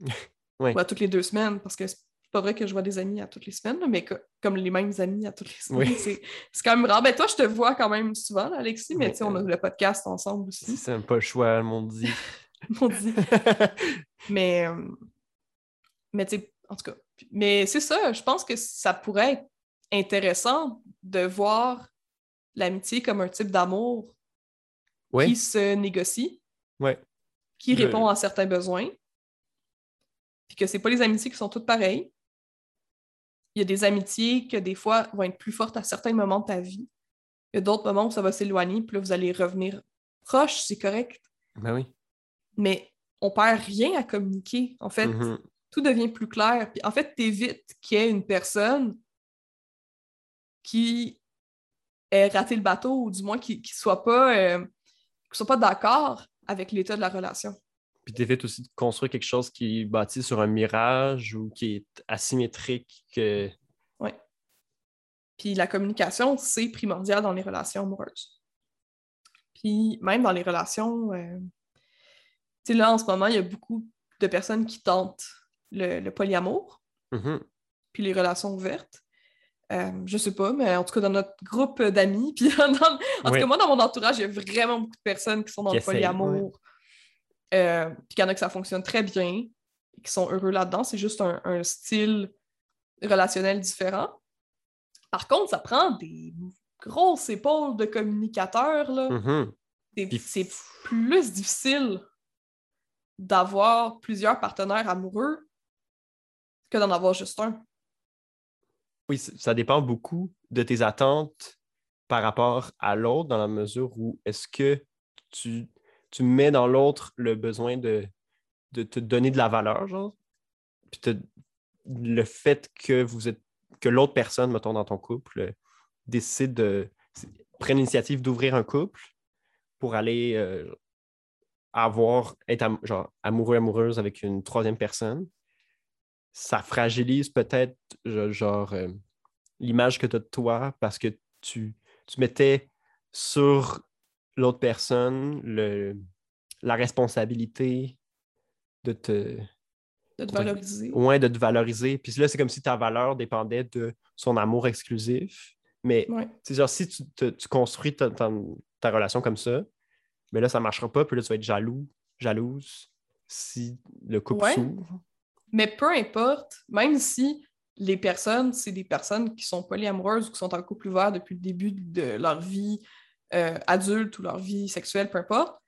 Oui. Ou à toutes les deux semaines, parce que pas vrai que je vois des amis à toutes les semaines, mais que- comme les mêmes amis à toutes les semaines. Oui. C'est c'est quand même rare. Ben toi, je te vois quand même souvent, là, Alexis, mais Mais, tu sais, on a euh, le podcast ensemble Si aussi. c'est même pas le choix, monde dit. On dit. Mais, euh, mais tu sais, en tout cas, mais c'est ça, je pense que ça pourrait être intéressant de voir l'amitié comme un type d'amour ouais, qui se négocie, ouais. qui répond à certains besoins. puis que c'est pas les amitiés qui sont toutes pareilles. Il y a des amitiés que des fois vont être plus fortes à certains moments de ta vie. Il y a d'autres moments où ça va s'éloigner, puis là, vous allez revenir proche, c'est correct. Ben oui. Mais on perd rien à communiquer. En fait, Mhm. tout devient plus clair. Puis en fait, t'évites qu'il y ait une personne qui ait raté le bateau, ou du moins qui ne soit pas, euh, soit pas d'accord avec l'état de la relation. Puis aussi de construire quelque chose qui est bâti sur un mirage ou qui est asymétrique. Que... Puis la communication, c'est primordial dans les relations amoureuses. Puis même dans les relations, euh, tu sais, là, en ce moment, il y a beaucoup de personnes qui tentent le, le polyamour, Mhm. puis les relations ouvertes. Euh, je sais pas, mais en tout cas, dans notre groupe d'amis, puis dans- en tout Oui. cas, moi, dans mon entourage, il y a vraiment beaucoup de personnes qui sont dans Qui le polyamour. Euh, puis qu'il y en a que ça fonctionne très bien, et qui sont heureux là-dedans. C'est juste un, un style relationnel différent. Par contre, ça prend des grosses épaules de communicateurs, là. Mhm. C'est- plus difficile d'avoir plusieurs partenaires amoureux que d'en avoir juste un. Oui, ça dépend beaucoup de tes attentes par rapport à l'autre, dans la mesure où est-ce que tu, tu mets dans l'autre le besoin de, de te donner de la valeur, genre, puis le fait que vous êtes que l'autre personne, mettons, dans ton couple, décide de prenne l'initiative d'ouvrir un couple pour aller euh, avoir, être genre, amoureux, amoureuse avec une troisième personne, ça fragilise peut-être genre euh, l'image que tu as de toi parce que tu, tu mettais sur l'autre personne le, la responsabilité de te, De te valoriser. ouais, de te valoriser. Puis là, c'est comme si ta valeur dépendait de son amour exclusif. Mais Ouais. c'est genre, si tu, te- tu construis ta, ta- ta relation comme ça, mais là, ça ne marchera pas. Puis là, tu vas être jaloux, jalouse si le couple Ouais. s'ouvre. Mais peu importe, même si les personnes, c'est des personnes qui sont polyamoureuses ou qui sont en couple ouvert depuis le début de leur vie euh, adulte ou leur vie sexuelle, peu importe,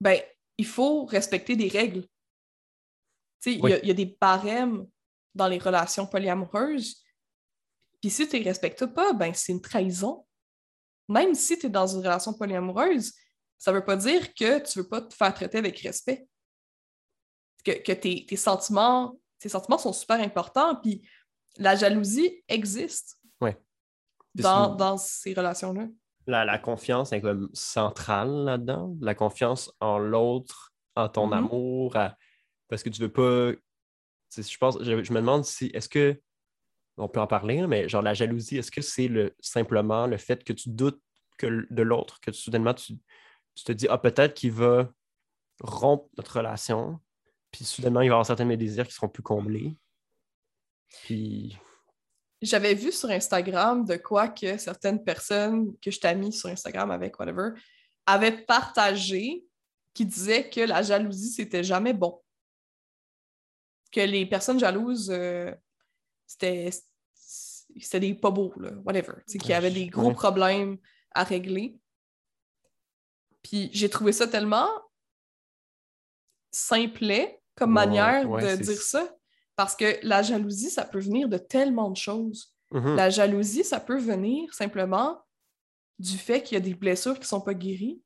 ben, il faut respecter des règles. Il y Oui. y, a des barèmes dans les relations polyamoureuses. Puis si tu les respectes pas, ben, c'est une trahison. Même si tu es dans une relation polyamoureuse, ça veut pas dire que tu veux pas te faire traiter avec respect que, que tes, tes sentiments, tes sentiments sont super importants, puis la jalousie existe Ouais. Dans, dans ces relations-là. La, la confiance est comme centrale là-dedans. La confiance en l'autre, en ton Mhm. amour, à- parce que tu veux pas. Je pense, je, je me demande si est-ce que on peut en parler, mais genre la jalousie, est-ce que c'est le simplement le fait que tu doutes que de l'autre, que soudainement tu, tu te dis ah peut-être qu'il va rompre notre relation, puis soudainement il va y avoir certains de mes désirs qui seront plus comblés. Puis J'avais vu sur Instagram de quoi que certaines personnes que je t'ai mis sur Instagram avec whatever avaient partagé qui disaient que la jalousie, c'était jamais bon. Que les personnes jalouses, euh, c'était c'était des pas beaux, là, whatever. Tu sais, Qu'il y avait des gros Ouais. problèmes à régler. Puis j'ai trouvé ça tellement simplet comme manière ouais, de dire ça. Parce que la jalousie, ça peut venir de tellement de choses. mhm, La jalousie, ça peut venir simplement du fait qu'il y a des blessures qui ne sont pas guéries,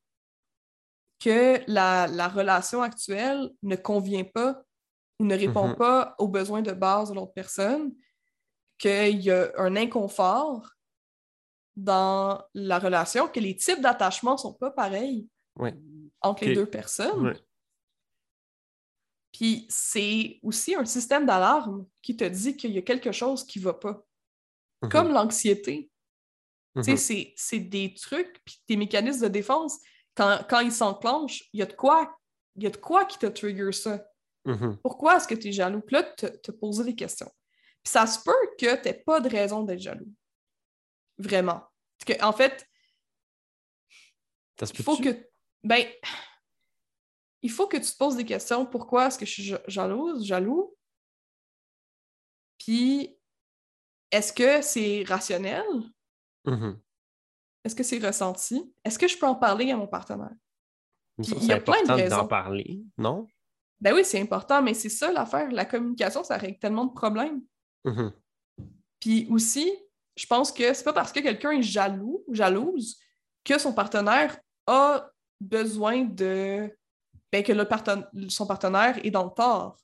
que la, la relation actuelle ne convient pas ou ne répond Mhm. pas aux besoins de base de l'autre personne, qu'il y a un inconfort dans la relation, que les types d'attachement ne sont pas pareils entre les deux personnes. Puis c'est aussi un système d'alarme qui te dit qu'il y a quelque chose qui ne va pas. Mhm, Comme l'anxiété. Tu sais, mhm. c'est- des trucs, puis des mécanismes de défense, quand, quand ils s'enclenchent, il y a de quoi il y a de quoi qui te trigger ça. Mhm. Pourquoi est-ce que tu es jaloux? Puis là, te, te poser des questions. Puis ça se peut que tu n'aies pas de raison d'être jaloux. Vraiment. Parce que, en fait, il faut que. Ben, il faut que tu te poses des questions. Pourquoi est-ce que je suis ja- jalouse, jaloux? Puis, est-ce que c'est rationnel? Mhm. Est-ce que c'est ressenti? Est-ce que je peux en parler à mon partenaire? Il y a c'est plein de important raisons. d'en parler, non? Ben oui, c'est important, mais c'est ça l'affaire. La communication, ça règle tellement de problèmes. Mhm. Puis aussi, je pense que c'est pas parce que quelqu'un est jaloux ou jalouse que son partenaire a besoin de. Ben, que le son partenaire est dans le tort.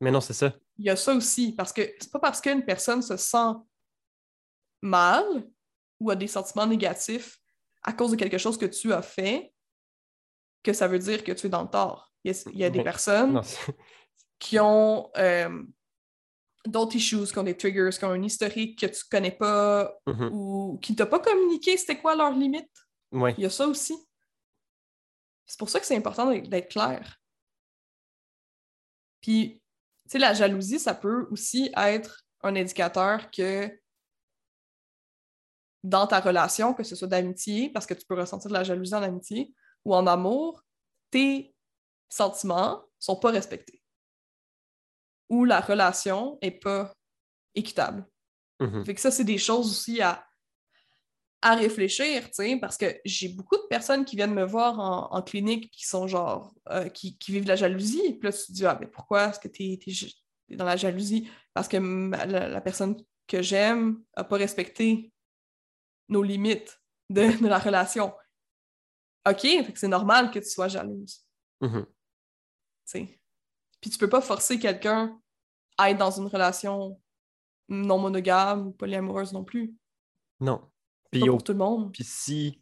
Mais non, c'est ça. Il y a ça aussi, parce que c'est pas parce qu'une personne se sent mal ou a des sentiments négatifs à cause de quelque chose que tu as fait que ça veut dire que tu es dans le tort. Il y a, des personnes qui ont euh, d'autres issues, qui ont des triggers, qui ont un historique que tu connais pas Mhm. ou qui ne t'ont pas communiqué c'était quoi leurs limites. Ouais. Il y a ça aussi. C'est pour ça que c'est important d'être- clair. Puis, tu sais, la jalousie, ça peut aussi être un indicateur que dans ta relation, que ce soit d'amitié, parce que tu peux ressentir de la jalousie en amitié ou en amour, tes sentiments sont pas respectés. Ou la relation est pas équitable. Mhm. Fait que ça, c'est des choses aussi à, à réfléchir, parce que j'ai beaucoup de personnes qui viennent me voir en, en clinique qui sont genre, euh, qui, qui vivent de la jalousie. Puis là, tu te dis, ah, mais pourquoi est-ce que tu es, dans la jalousie? Parce que ma- la, la personne que j'aime n'a pas respecté nos limites de, de la relation. OK, c'est normal que tu sois jalouse, sais. Puis tu peux pas forcer quelqu'un à être dans une relation non monogame ou polyamoureuse non plus. Non. Puis au pour tout le monde. Puis si.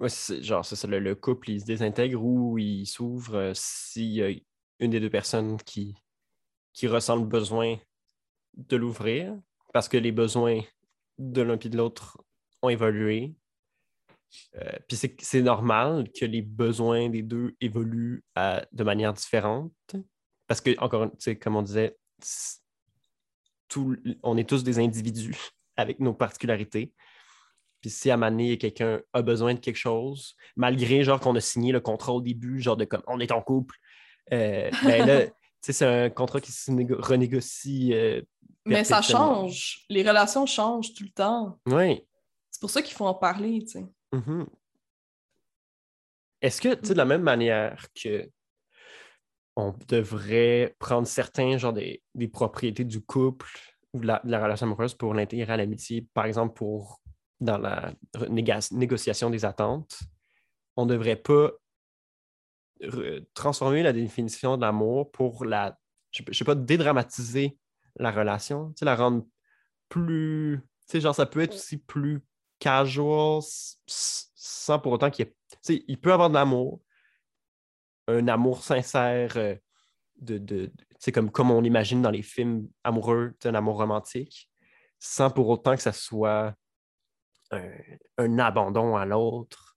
Ouais, genre, c'est ça, le, le couple, il se désintègre ou il s'ouvre euh, s'il y a une des deux personnes qui, qui ressent le besoin de l'ouvrir, parce que les besoins de l'un et de l'autre ont évolué. Euh, puis c'est, normal que les besoins des deux évoluent à- de manière différente. Parce que, encore, tu sais, comme on disait, tout- on est tous des individus avec nos particularités. Puis si à un moment donné, quelqu'un a besoin de quelque chose, malgré genre qu'on a signé le contrat au début, genre de comme on est en couple, euh, ben là, c'est un contrat qui se négo- renégocie. euh, Mais ça change. Les relations changent tout le temps. Oui. C'est pour ça qu'il faut en parler, tu sais. Mhm. Est-ce que, tu sais, de la même manière que on devrait prendre certains, genre des, des propriétés du couple ou de la, de la relation amoureuse pour l'intégrer à l'amitié, par exemple pour dans la négociation des attentes, on ne devrait pas transformer la définition de l'amour pour la, je je sais pas, dédramatiser la relation, la rendre plus, tu sais, genre ça peut être aussi plus casual sans pour autant qu'il y ait, tu sais, il peut avoir de l'amour, un amour sincère euh, de, de, comme, comme on l'imagine dans les films amoureux, un amour romantique, sans pour autant que ça soit un, un abandon à l'autre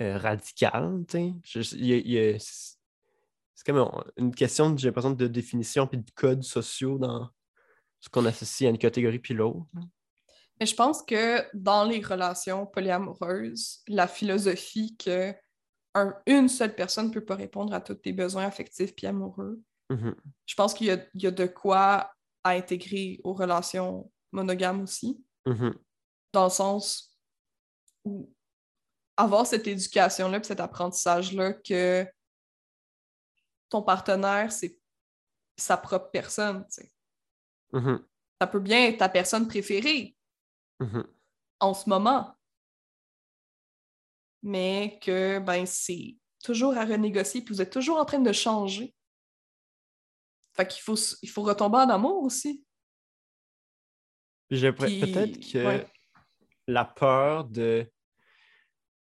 euh, radical, c'est comme un- une question, j'ai l'impression, de définition puis de codes sociaux dans ce qu'on associe à une catégorie puis l'autre. Mais je pense que dans les relations polyamoureuses, la philosophie que un- une seule personne ne peut pas répondre à tous tes besoins affectifs puis amoureux, Mhm. je pense qu'il y y a de quoi à intégrer aux relations monogames aussi, Mhm. Dans le sens où avoir cette éducation-là puis cet apprentissage-là que ton partenaire, c'est sa propre personne, tu sais. Mhm. Ça peut bien être ta personne préférée, Mhm. en ce moment. Mais que ben c'est toujours à renégocier, puis vous êtes toujours en train de changer. Fait qu'il faut, il faut retomber en amour aussi. Puis peut-être que ouais. La peur de.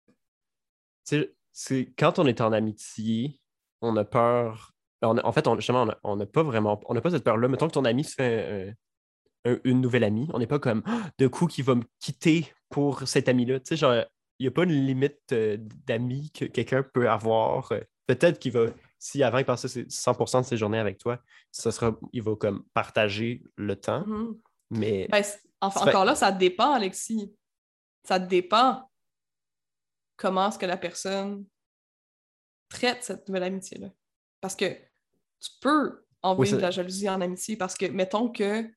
Tu sais, c'est quand on est en amitié, on a peur. on a- en fait, on, justement, on n'a pas vraiment. On n'a pas cette peur-là. Mettons que ton ami se fait un- un- une nouvelle amie, on n'est pas comme Ah, de coup qui va me quitter pour cet ami-là. Tu sais, genre, il n'y a pas une limite euh, d'amis que quelqu'un peut avoir. Euh, Peut-être qu'il va, si avant il passait ses 100% de ses journées avec toi, ça sera, il va comme partager le temps. Mhm. Mais Ben, enfin, Ça fait- encore là, ça dépend, Alexis. Ça dépend comment est-ce que la personne traite cette nouvelle amitié-là. Parce que tu peux envoyer Oui, de la jalousie en amitié parce que, mettons que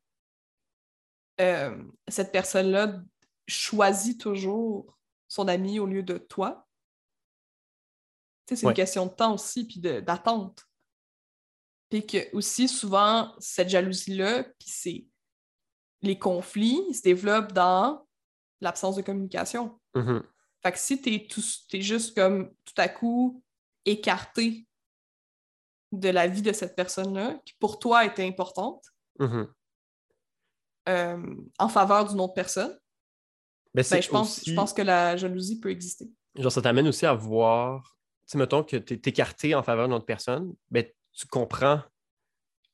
euh, cette personne-là choisit toujours son ami au lieu de toi. C'est Ouais. une question de temps aussi, puis d'attente. Puis que aussi, souvent, cette jalousie-là, puis c'est les conflits, ils se développent dans l'absence de communication. Mhm. Fait que si t'es, tout, t'es juste comme tout à coup écarté de la vie de cette personne-là, qui pour toi était importante, Mhm. euh, en faveur d'une autre personne, Ben, ben, je, pense, aussi- je pense que la jalousie peut exister. Genre, ça t'amène aussi à voir, tu sais, mettons que tu es écarté en faveur d'une autre personne, ben, tu comprends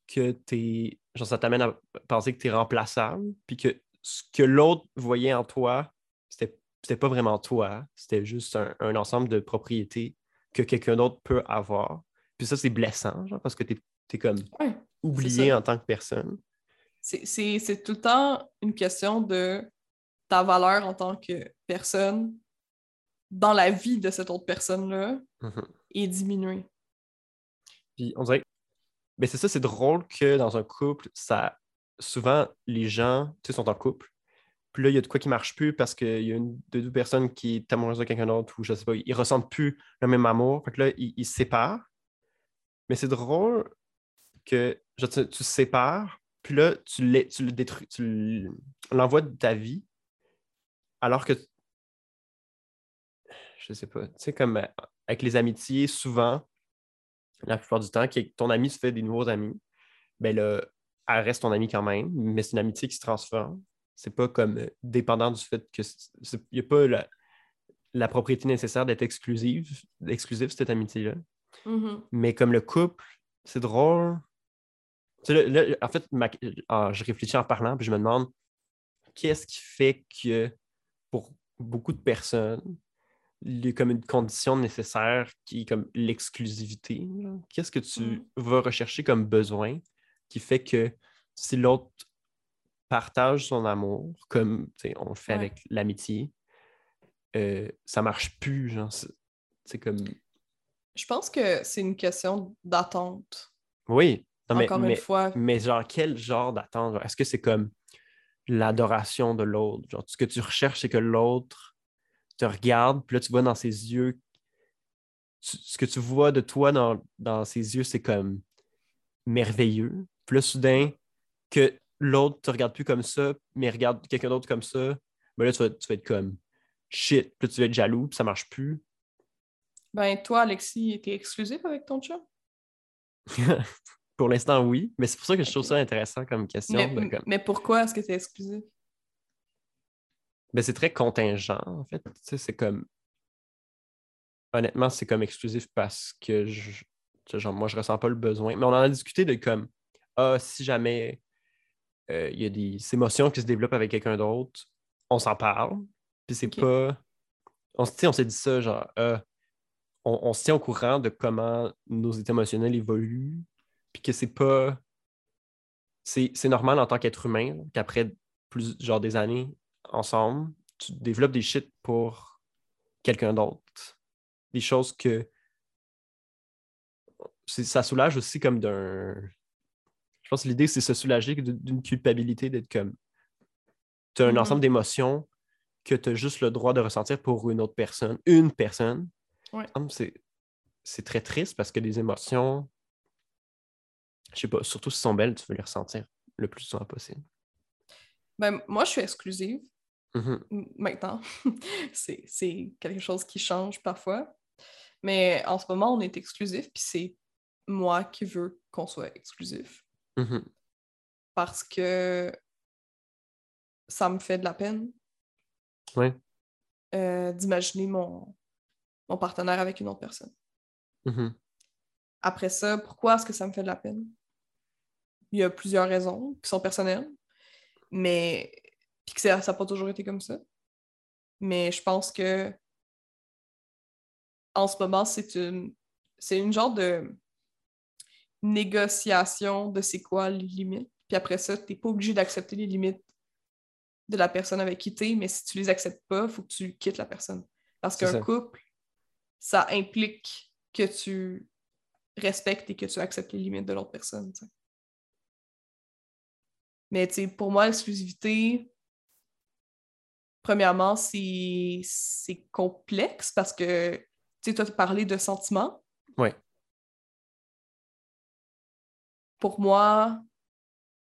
que t'es. Genre, ça t'amène à penser que tu es remplaçable, puis que ce que l'autre voyait en toi, c'était c'était pas vraiment toi, c'était juste un, un ensemble de propriétés que quelqu'un d'autre peut avoir. Puis ça, c'est blessant, genre, parce que tu es, comme Ouais, oublié en tant que personne. C'est, c'est- c'est tout le temps une question de ta valeur en tant que personne dans la vie de cette autre personne-là Mhm. est diminuée. Puis on dirait que ben c'est ça, c'est drôle que dans un couple, ça souvent les gens sont en couple. Puis là, il y a de quoi qui marche plus parce qu'il y a une de deux personnes qui est amoureuse de quelqu'un d'autre ou je sais pas, ils ressentent plus le même amour. Fait que là, ils, ils se séparent. Mais c'est drôle que tu, tu sépares, puis là, tu, tu le détruis, tu l'envoies de ta vie, alors que je sais pas, tu sais, comme euh, avec les amitiés, souvent, la plupart du temps, que ton ami se fait des nouveaux amis, ben là, elle reste ton ami quand même, mais c'est une amitié qui se transforme. C'est pas comme euh, dépendant du fait que il n'y a pas la, la propriété nécessaire d'être exclusive, exclusive cette amitié-là. Mhm. Mais comme le couple, c'est drôle. Là, là, en fait, ma- ah, je réfléchis en parlant, puis je me demande qu'est-ce qui fait que pour beaucoup de personnes, comme une condition nécessaire qui est comme l'exclusivité. Qu'est-ce que tu Mm. vas rechercher comme besoin qui fait que si l'autre partage son amour, comme on le fait Ouais. avec l'amitié, euh, ça marche plus. genre, C'est comme. Je pense que c'est une question d'attente. Oui, non, mais, Encore mais- une fois, Mais genre, quel genre d'attente? Est-ce que c'est comme l'adoration de l'autre? Genre, ce que tu recherches, c'est que l'autre te regarde, puis là, tu vois dans ses yeux. tu- ce que tu vois de toi dans, dans ses yeux, c'est comme merveilleux. Puis là, soudain, que l'autre te regarde plus comme ça, mais regarde quelqu'un d'autre comme ça, ben là, tu vas, tu vas être comme shit. Puis là, tu vas être jaloux, puis ça marche plus. ben toi, Alexis, t'es exclusif avec ton chum? Pour l'instant, oui. Mais c'est pour ça que je trouve ça intéressant comme question. Mais, de comme- mais pourquoi est-ce que t'es exclusif? Ben, c'est très contingent, en fait. Tu sais, c'est comme. Honnêtement, c'est comme exclusif parce que je... genre, moi, je ressens pas le besoin. Mais on en a discuté de comme Ah, si jamais euh, il y a des émotions qui se développent avec quelqu'un d'autre, on s'en parle. Puis c'est pas. On, on s'est dit ça, genre, euh, on, on se tient au courant de comment nos états émotionnels évoluent. Puis que c'est pas. C'est normal en tant qu'être humain qu'après plus genre des années ensemble, tu développes des shit pour quelqu'un d'autre. Des choses que ça soulage aussi comme d'un. Je pense que l'idée, c'est se soulager d'une culpabilité d'être comme. Tu as un Mhm. ensemble d'émotions que tu as juste le droit de ressentir pour une autre personne, une personne. Ouais. C'est très triste parce que les émotions, je sais pas, surtout si elles sont belles, tu veux les ressentir le plus souvent possible. Ben, moi, je suis exclusive Mhm. m- maintenant. c'est quelque chose qui change parfois. Mais en ce moment, on est exclusif, puis c'est moi qui veux qu'on soit exclusif. Mhm. Parce que ça me fait de la peine Ouais. euh, d'imaginer mon, mon partenaire avec une autre personne. Mhm. Après ça, pourquoi est-ce que ça me fait de la peine? Il y a plusieurs raisons qui sont personnelles, mais puis que ça n'a pas toujours été comme ça. Mais je pense que en ce moment, c'est une c'est une genre de négociation de c'est quoi les limites. Puis après ça, tu n'es pas obligé d'accepter les limites de la personne avec qui tu es, mais si tu les acceptes pas, il faut que tu quittes la personne. Parce qu'un couple, ça implique que tu respectes et que tu acceptes les limites de l'autre personne. tu sais. Mais tu sais, pour moi, l'exclusivité, premièrement, c'est c'est complexe parce que tu sais, toi, tu as parlé de sentiments. Ouais. pour moi,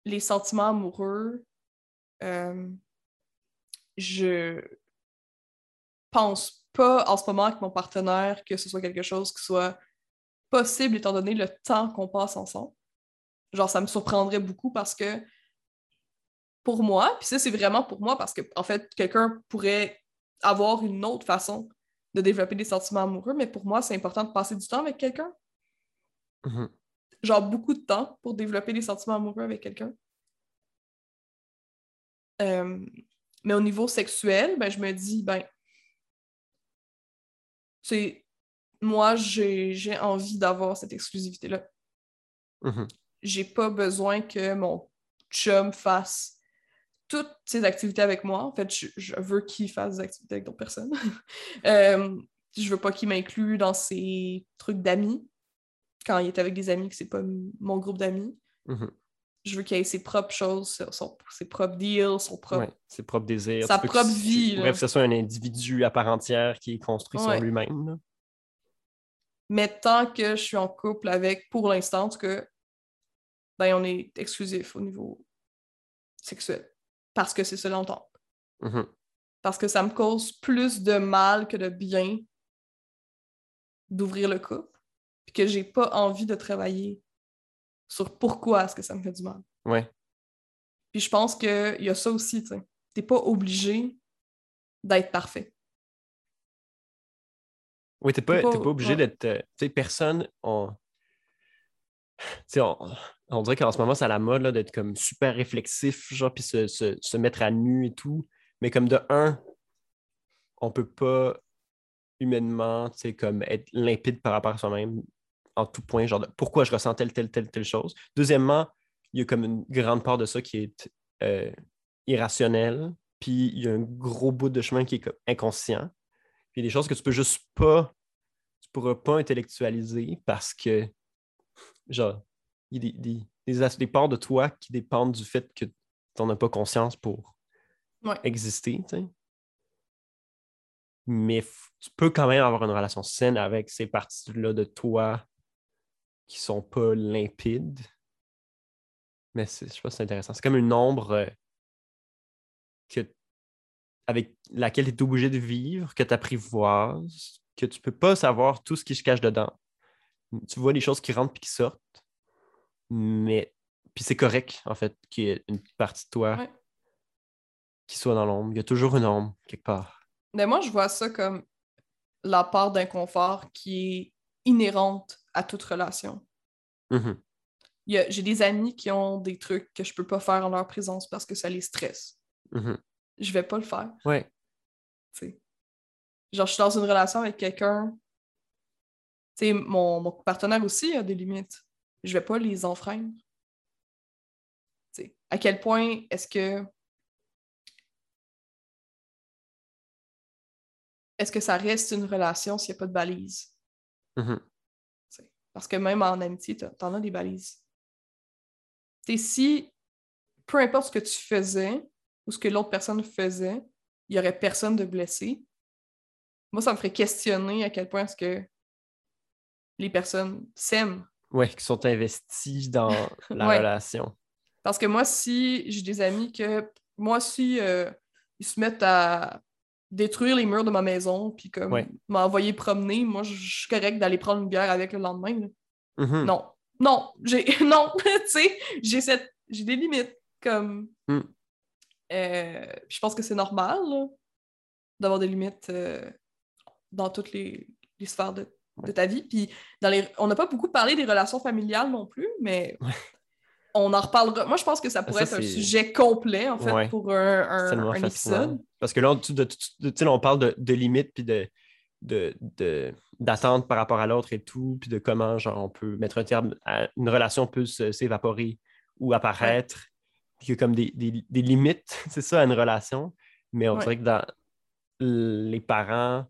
les sentiments amoureux, euh, je pense pas en ce moment avec mon partenaire que ce soit quelque chose qui soit possible étant donné le temps qu'on passe ensemble. Genre, ça me surprendrait beaucoup parce que pour moi, puis ça, c'est vraiment pour moi parce que, en fait, quelqu'un pourrait avoir une autre façon de développer des sentiments amoureux, mais pour moi, c'est important de passer du temps avec quelqu'un. Mhm. Genre, beaucoup de temps pour développer des sentiments amoureux avec quelqu'un. Euh, mais au niveau sexuel, ben, je me dis, ben, c'est moi, j'ai envie d'avoir cette exclusivité-là. Mhm. J'ai pas besoin que mon chum fasse toutes ses activités avec moi. En fait, je, veux qu'il fasse des activités avec d'autres personnes. euh, je veux pas qu'il m'inclue dans ses trucs d'amis. Quand il est avec des amis, que c'est pas mon groupe d'amis. Mhm. Je veux qu'il ait ses propres choses, ses propres deals, son propre... ses propres désirs. Sa propre vie. Bref, que ce soit un individu à part entière qui est construit sur lui-même. Mais tant que je suis en couple avec, pour l'instant, que ben, on est exclusif au niveau sexuel parce que c'est ça longtemps. Mm-hmm. Parce que ça me cause plus de mal que de bien d'ouvrir le couple, puis que j'ai pas envie de travailler sur pourquoi est-ce que ça me fait du mal. Ouais. Puis je pense qu'il y a ça aussi, tu sais. T'es pas obligé d'être parfait. Oui, t'es pas, pas, obligé d'être. Euh, tu sais, personne. On... on, on dirait qu'en ce moment, c'est à la mode d'être comme super réflexif, genre, puis se, mettre à nu et tout. Mais comme de un, on peut pas humainement, tu sais, comme être limpide par rapport à soi-même en tout point, genre pourquoi je ressens telle, telle, telle, telle chose. Deuxièmement, il y a comme une grande part de ça qui est euh, irrationnel, puis il y a un gros bout de chemin qui est inconscient. Puis des choses que tu peux juste pas, tu pourras pas intellectualiser parce que, genre, il y a des, des, parts de toi qui dépendent du fait que tu n'en as pas conscience pour exister. Mais tu peux quand même avoir une relation saine avec ces parties-là de toi qui sont pas limpides. Mais je sais pas si c'est intéressant. C'est comme une ombre euh, que, avec laquelle tu es obligé de vivre, que tu apprivoises, que tu peux pas savoir tout ce qui se cache dedans. Tu vois les choses qui rentrent et qui sortent mais puis c'est correct, en fait, qu'il y ait une partie de toi qui soit dans l'ombre. Il y a toujours une ombre, quelque part. Mais moi, je vois ça comme la part d'inconfort qui est inhérente à toute relation. Mm-hmm. J'ai des amis qui ont des trucs que je peux pas faire en leur présence parce que ça les stresse. Mm-hmm. Je vais pas le faire. Ouais. Genre, je suis dans une relation avec quelqu'un. Mon, mon partenaire aussi a des limites je vais pas les enfreindre. à quel point est-ce que est-ce que ça reste une relation s'il n'y a pas de balises? Mm-hmm. Parce que même en amitié, tu en as des balises. T'sais, si, peu importe ce que tu faisais ou ce que l'autre personne faisait, il n'y aurait personne de blessé, moi, ça me ferait questionner à quel point est-ce que les personnes s'aiment oui, qui sont investis dans la relation. Parce que moi, si j'ai des amis que, moi, si euh, ils se mettent à détruire les murs de ma maison, puis comme m'envoyer promener, moi, je suis correct d'aller prendre une bière avec le lendemain. Mm-hmm. Non. Non, j'ai. Non, tu sais, j'ai cette. J'ai des limites. Comme. Mm. Euh, je pense que c'est normal d'avoir des limites euh, dans toutes les, les sphères de de ta vie. Puis dans les... on n'a pas beaucoup parlé des relations familiales non plus, mais on en reparlera. Moi, je pense que ça pourrait être un sujet complet, en fait, pour un, épisode. Parce que là, on parle de, limites puis de, d'attente par rapport à l'autre et tout, puis de comment genre, on peut mettre un terme à une relation peut s'évaporer ou apparaître. Puis il y a comme des, des limites, c'est ça, à une relation. Mais on dirait que dans les parents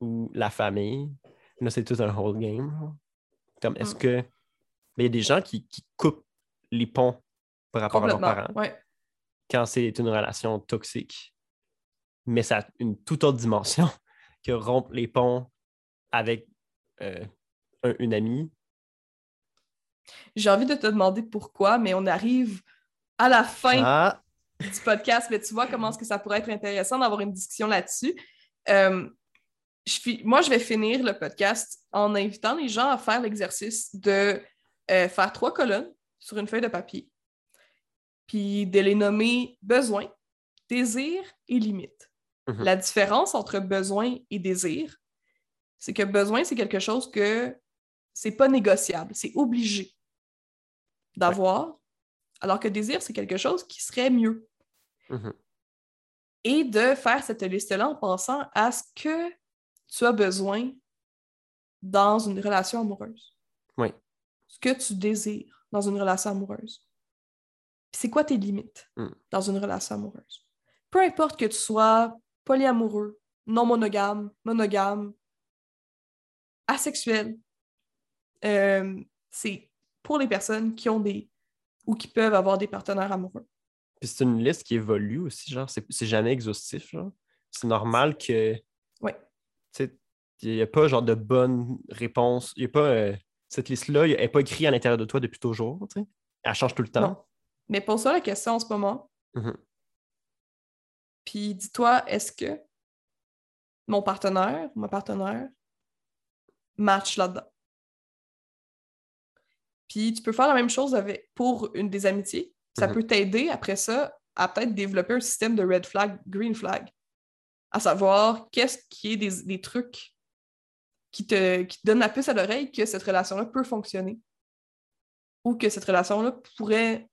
ou la famille, Là, c'est tout un whole game. Comme, est-ce mm. que. Mais il y a des gens qui, coupent les ponts par rapport à leurs parents quand c'est une relation toxique. Mais ça a une toute autre dimension que rompre les ponts avec euh, une amie. J'ai envie de te demander pourquoi, mais on arrive à la fin Ah, du podcast, mais tu vois comment est-ce que ça pourrait être intéressant d'avoir une discussion là-dessus. Euh, je moi, je vais finir le podcast en invitant les gens à faire l'exercice de euh, faire trois colonnes sur une feuille de papier, puis de les nommer besoin, désir et limite. Mhm. La différence entre besoin et désir, c'est que besoin, c'est quelque chose que c'est pas négociable, c'est obligé d'avoir, alors que désir, c'est quelque chose qui serait mieux mhm, et de faire cette liste-là en pensant à ce que tu as besoin dans une relation amoureuse. Oui. Ce que tu désires dans une relation amoureuse. C'est quoi tes limites Mm. dans une relation amoureuse? Peu importe que tu sois polyamoureux, non monogame, monogame, asexuel, euh, c'est pour les personnes qui ont des ou qui peuvent avoir des partenaires amoureux. Puis c'est une liste qui évolue aussi, genre, c'est jamais exhaustif, genre. C'est normal que, il n'y a pas genre de bonne réponse. Il a pas, euh, cette liste-là, elle n'est pas écrite à l'intérieur de toi depuis toujours. Elle change tout le temps. Non. Mais pose-toi la question en ce moment. Mhm. Puis dis-toi, est-ce que mon partenaire, ma partenaire, match là-dedans? Puis tu peux faire la même chose avec, pour une des amitiés. Ça Mhm. peut t'aider après ça à peut-être développer un système de red flag, green flag. À savoir, qu'est-ce qui est des, des trucs qui te, qui donnent la puce à l'oreille que cette relation-là peut fonctionner. Ou que cette relation-là pourrait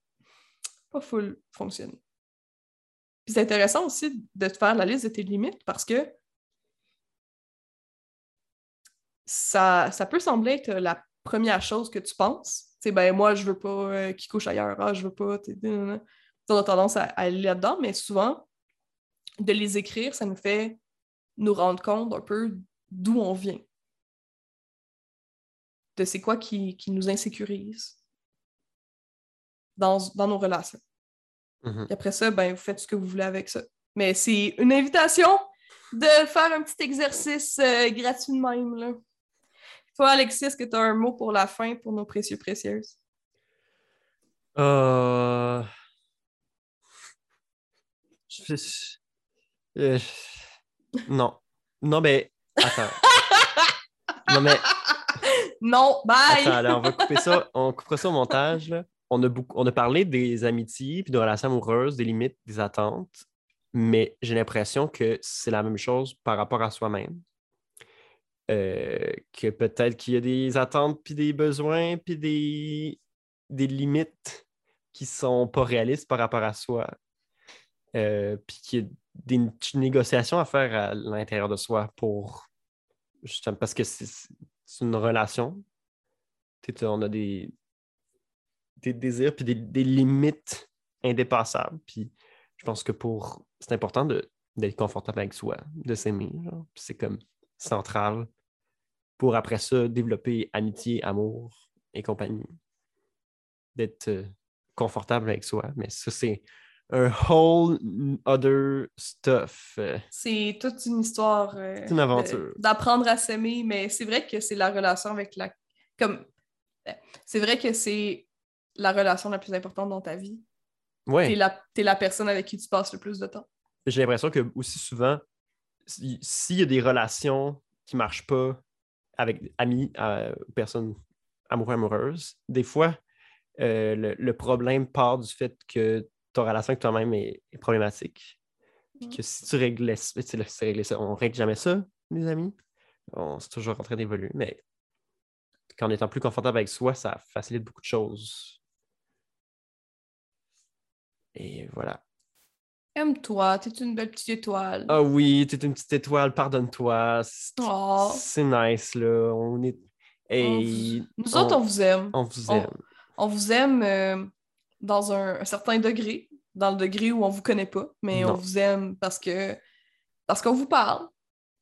pas full fonctionner. Puis c'est intéressant aussi de te faire la liste de tes limites parce que ça, ça peut sembler être la première chose que tu penses. Sais, ben moi, je veux pas euh, qu'il couche ailleurs, ah, je veux pas. On a tendance à aller là-dedans, mais souvent, de les écrire, ça nous fait nous rendre compte un peu d'où on vient. De c'est quoi qui, qui nous insécurise dans, dans nos relations. Mhm. Puis après ça, ben, vous faites ce que vous voulez avec ça. Mais c'est une invitation de faire un petit exercice euh, gratuit de même. Là. Toi, Alexis, est-ce que tu as un mot pour la fin pour nos précieux précieuses? Euh... je- je- euh, Non. Non, mais. Attends. non, mais. Non, bye! Attends, là, on va couper ça. On coupera ça au montage. là. On, a beaucoup... on a parlé des amitiés, puis de relations amoureuses, des limites, des attentes. Mais j'ai l'impression que c'est la même chose par rapport à soi-même. Euh, que peut-être qu'il y a des attentes, puis des besoins, puis des, des limites qui sont pas réalistes par rapport à soi. Euh, puis qu'il y a des négociations à faire à l'intérieur de soi pour. Justement, parce que c'est une relation. On a des, des désirs puis des, des limites indépassables. Puis je pense que pour. C'est important d'être confortable avec soi, de s'aimer. C'est comme central pour après ça développer amitié, amour et compagnie. D'être euh, confortable avec soi. Mais ça, c'est un whole other stuff. C'est toute une histoire. euh, C'est une aventure. D'apprendre à s'aimer, mais c'est vrai que c'est la relation avec la. Comme. C'est vrai que c'est la relation la plus importante dans ta vie. Ouais. T'es la, t'es la personne avec qui tu passes le plus de temps. j'ai l'impression que aussi souvent, si- s'il y a des relations qui ne marchent pas avec amis, euh, personnes amoureux, amoureuses, des fois, euh, le, le problème part du fait que ta relation avec toi-même est, est problématique. Puis que si tu tu là, c'est réglé ça, on règle jamais ça, les amis. On c'est toujours en train d'évoluer, mais qu'en étant plus confortable avec soi, ça facilite beaucoup de choses. Et voilà. Aime-toi, t'es une belle petite étoile. Ah oui, t'es une petite étoile, pardonne-toi. C'est Oh. nice, là. On est. Hey, Nous autres, on vous aime. on vous on- aime. On vous aime euh, dans un, un certain degré, dans le degré où on vous connaît pas, mais on vous aime parce que parce qu'on vous parle.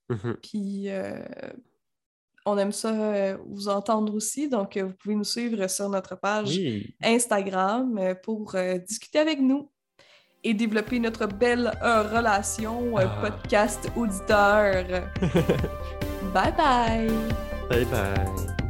Mhm. Puis euh, on aime ça euh, vous entendre aussi. Donc, euh, vous pouvez nous suivre sur notre page Oui. Instagram pour discuter avec nous et développer notre belle relation Ah. podcast auditeur. bye bye! Bye bye.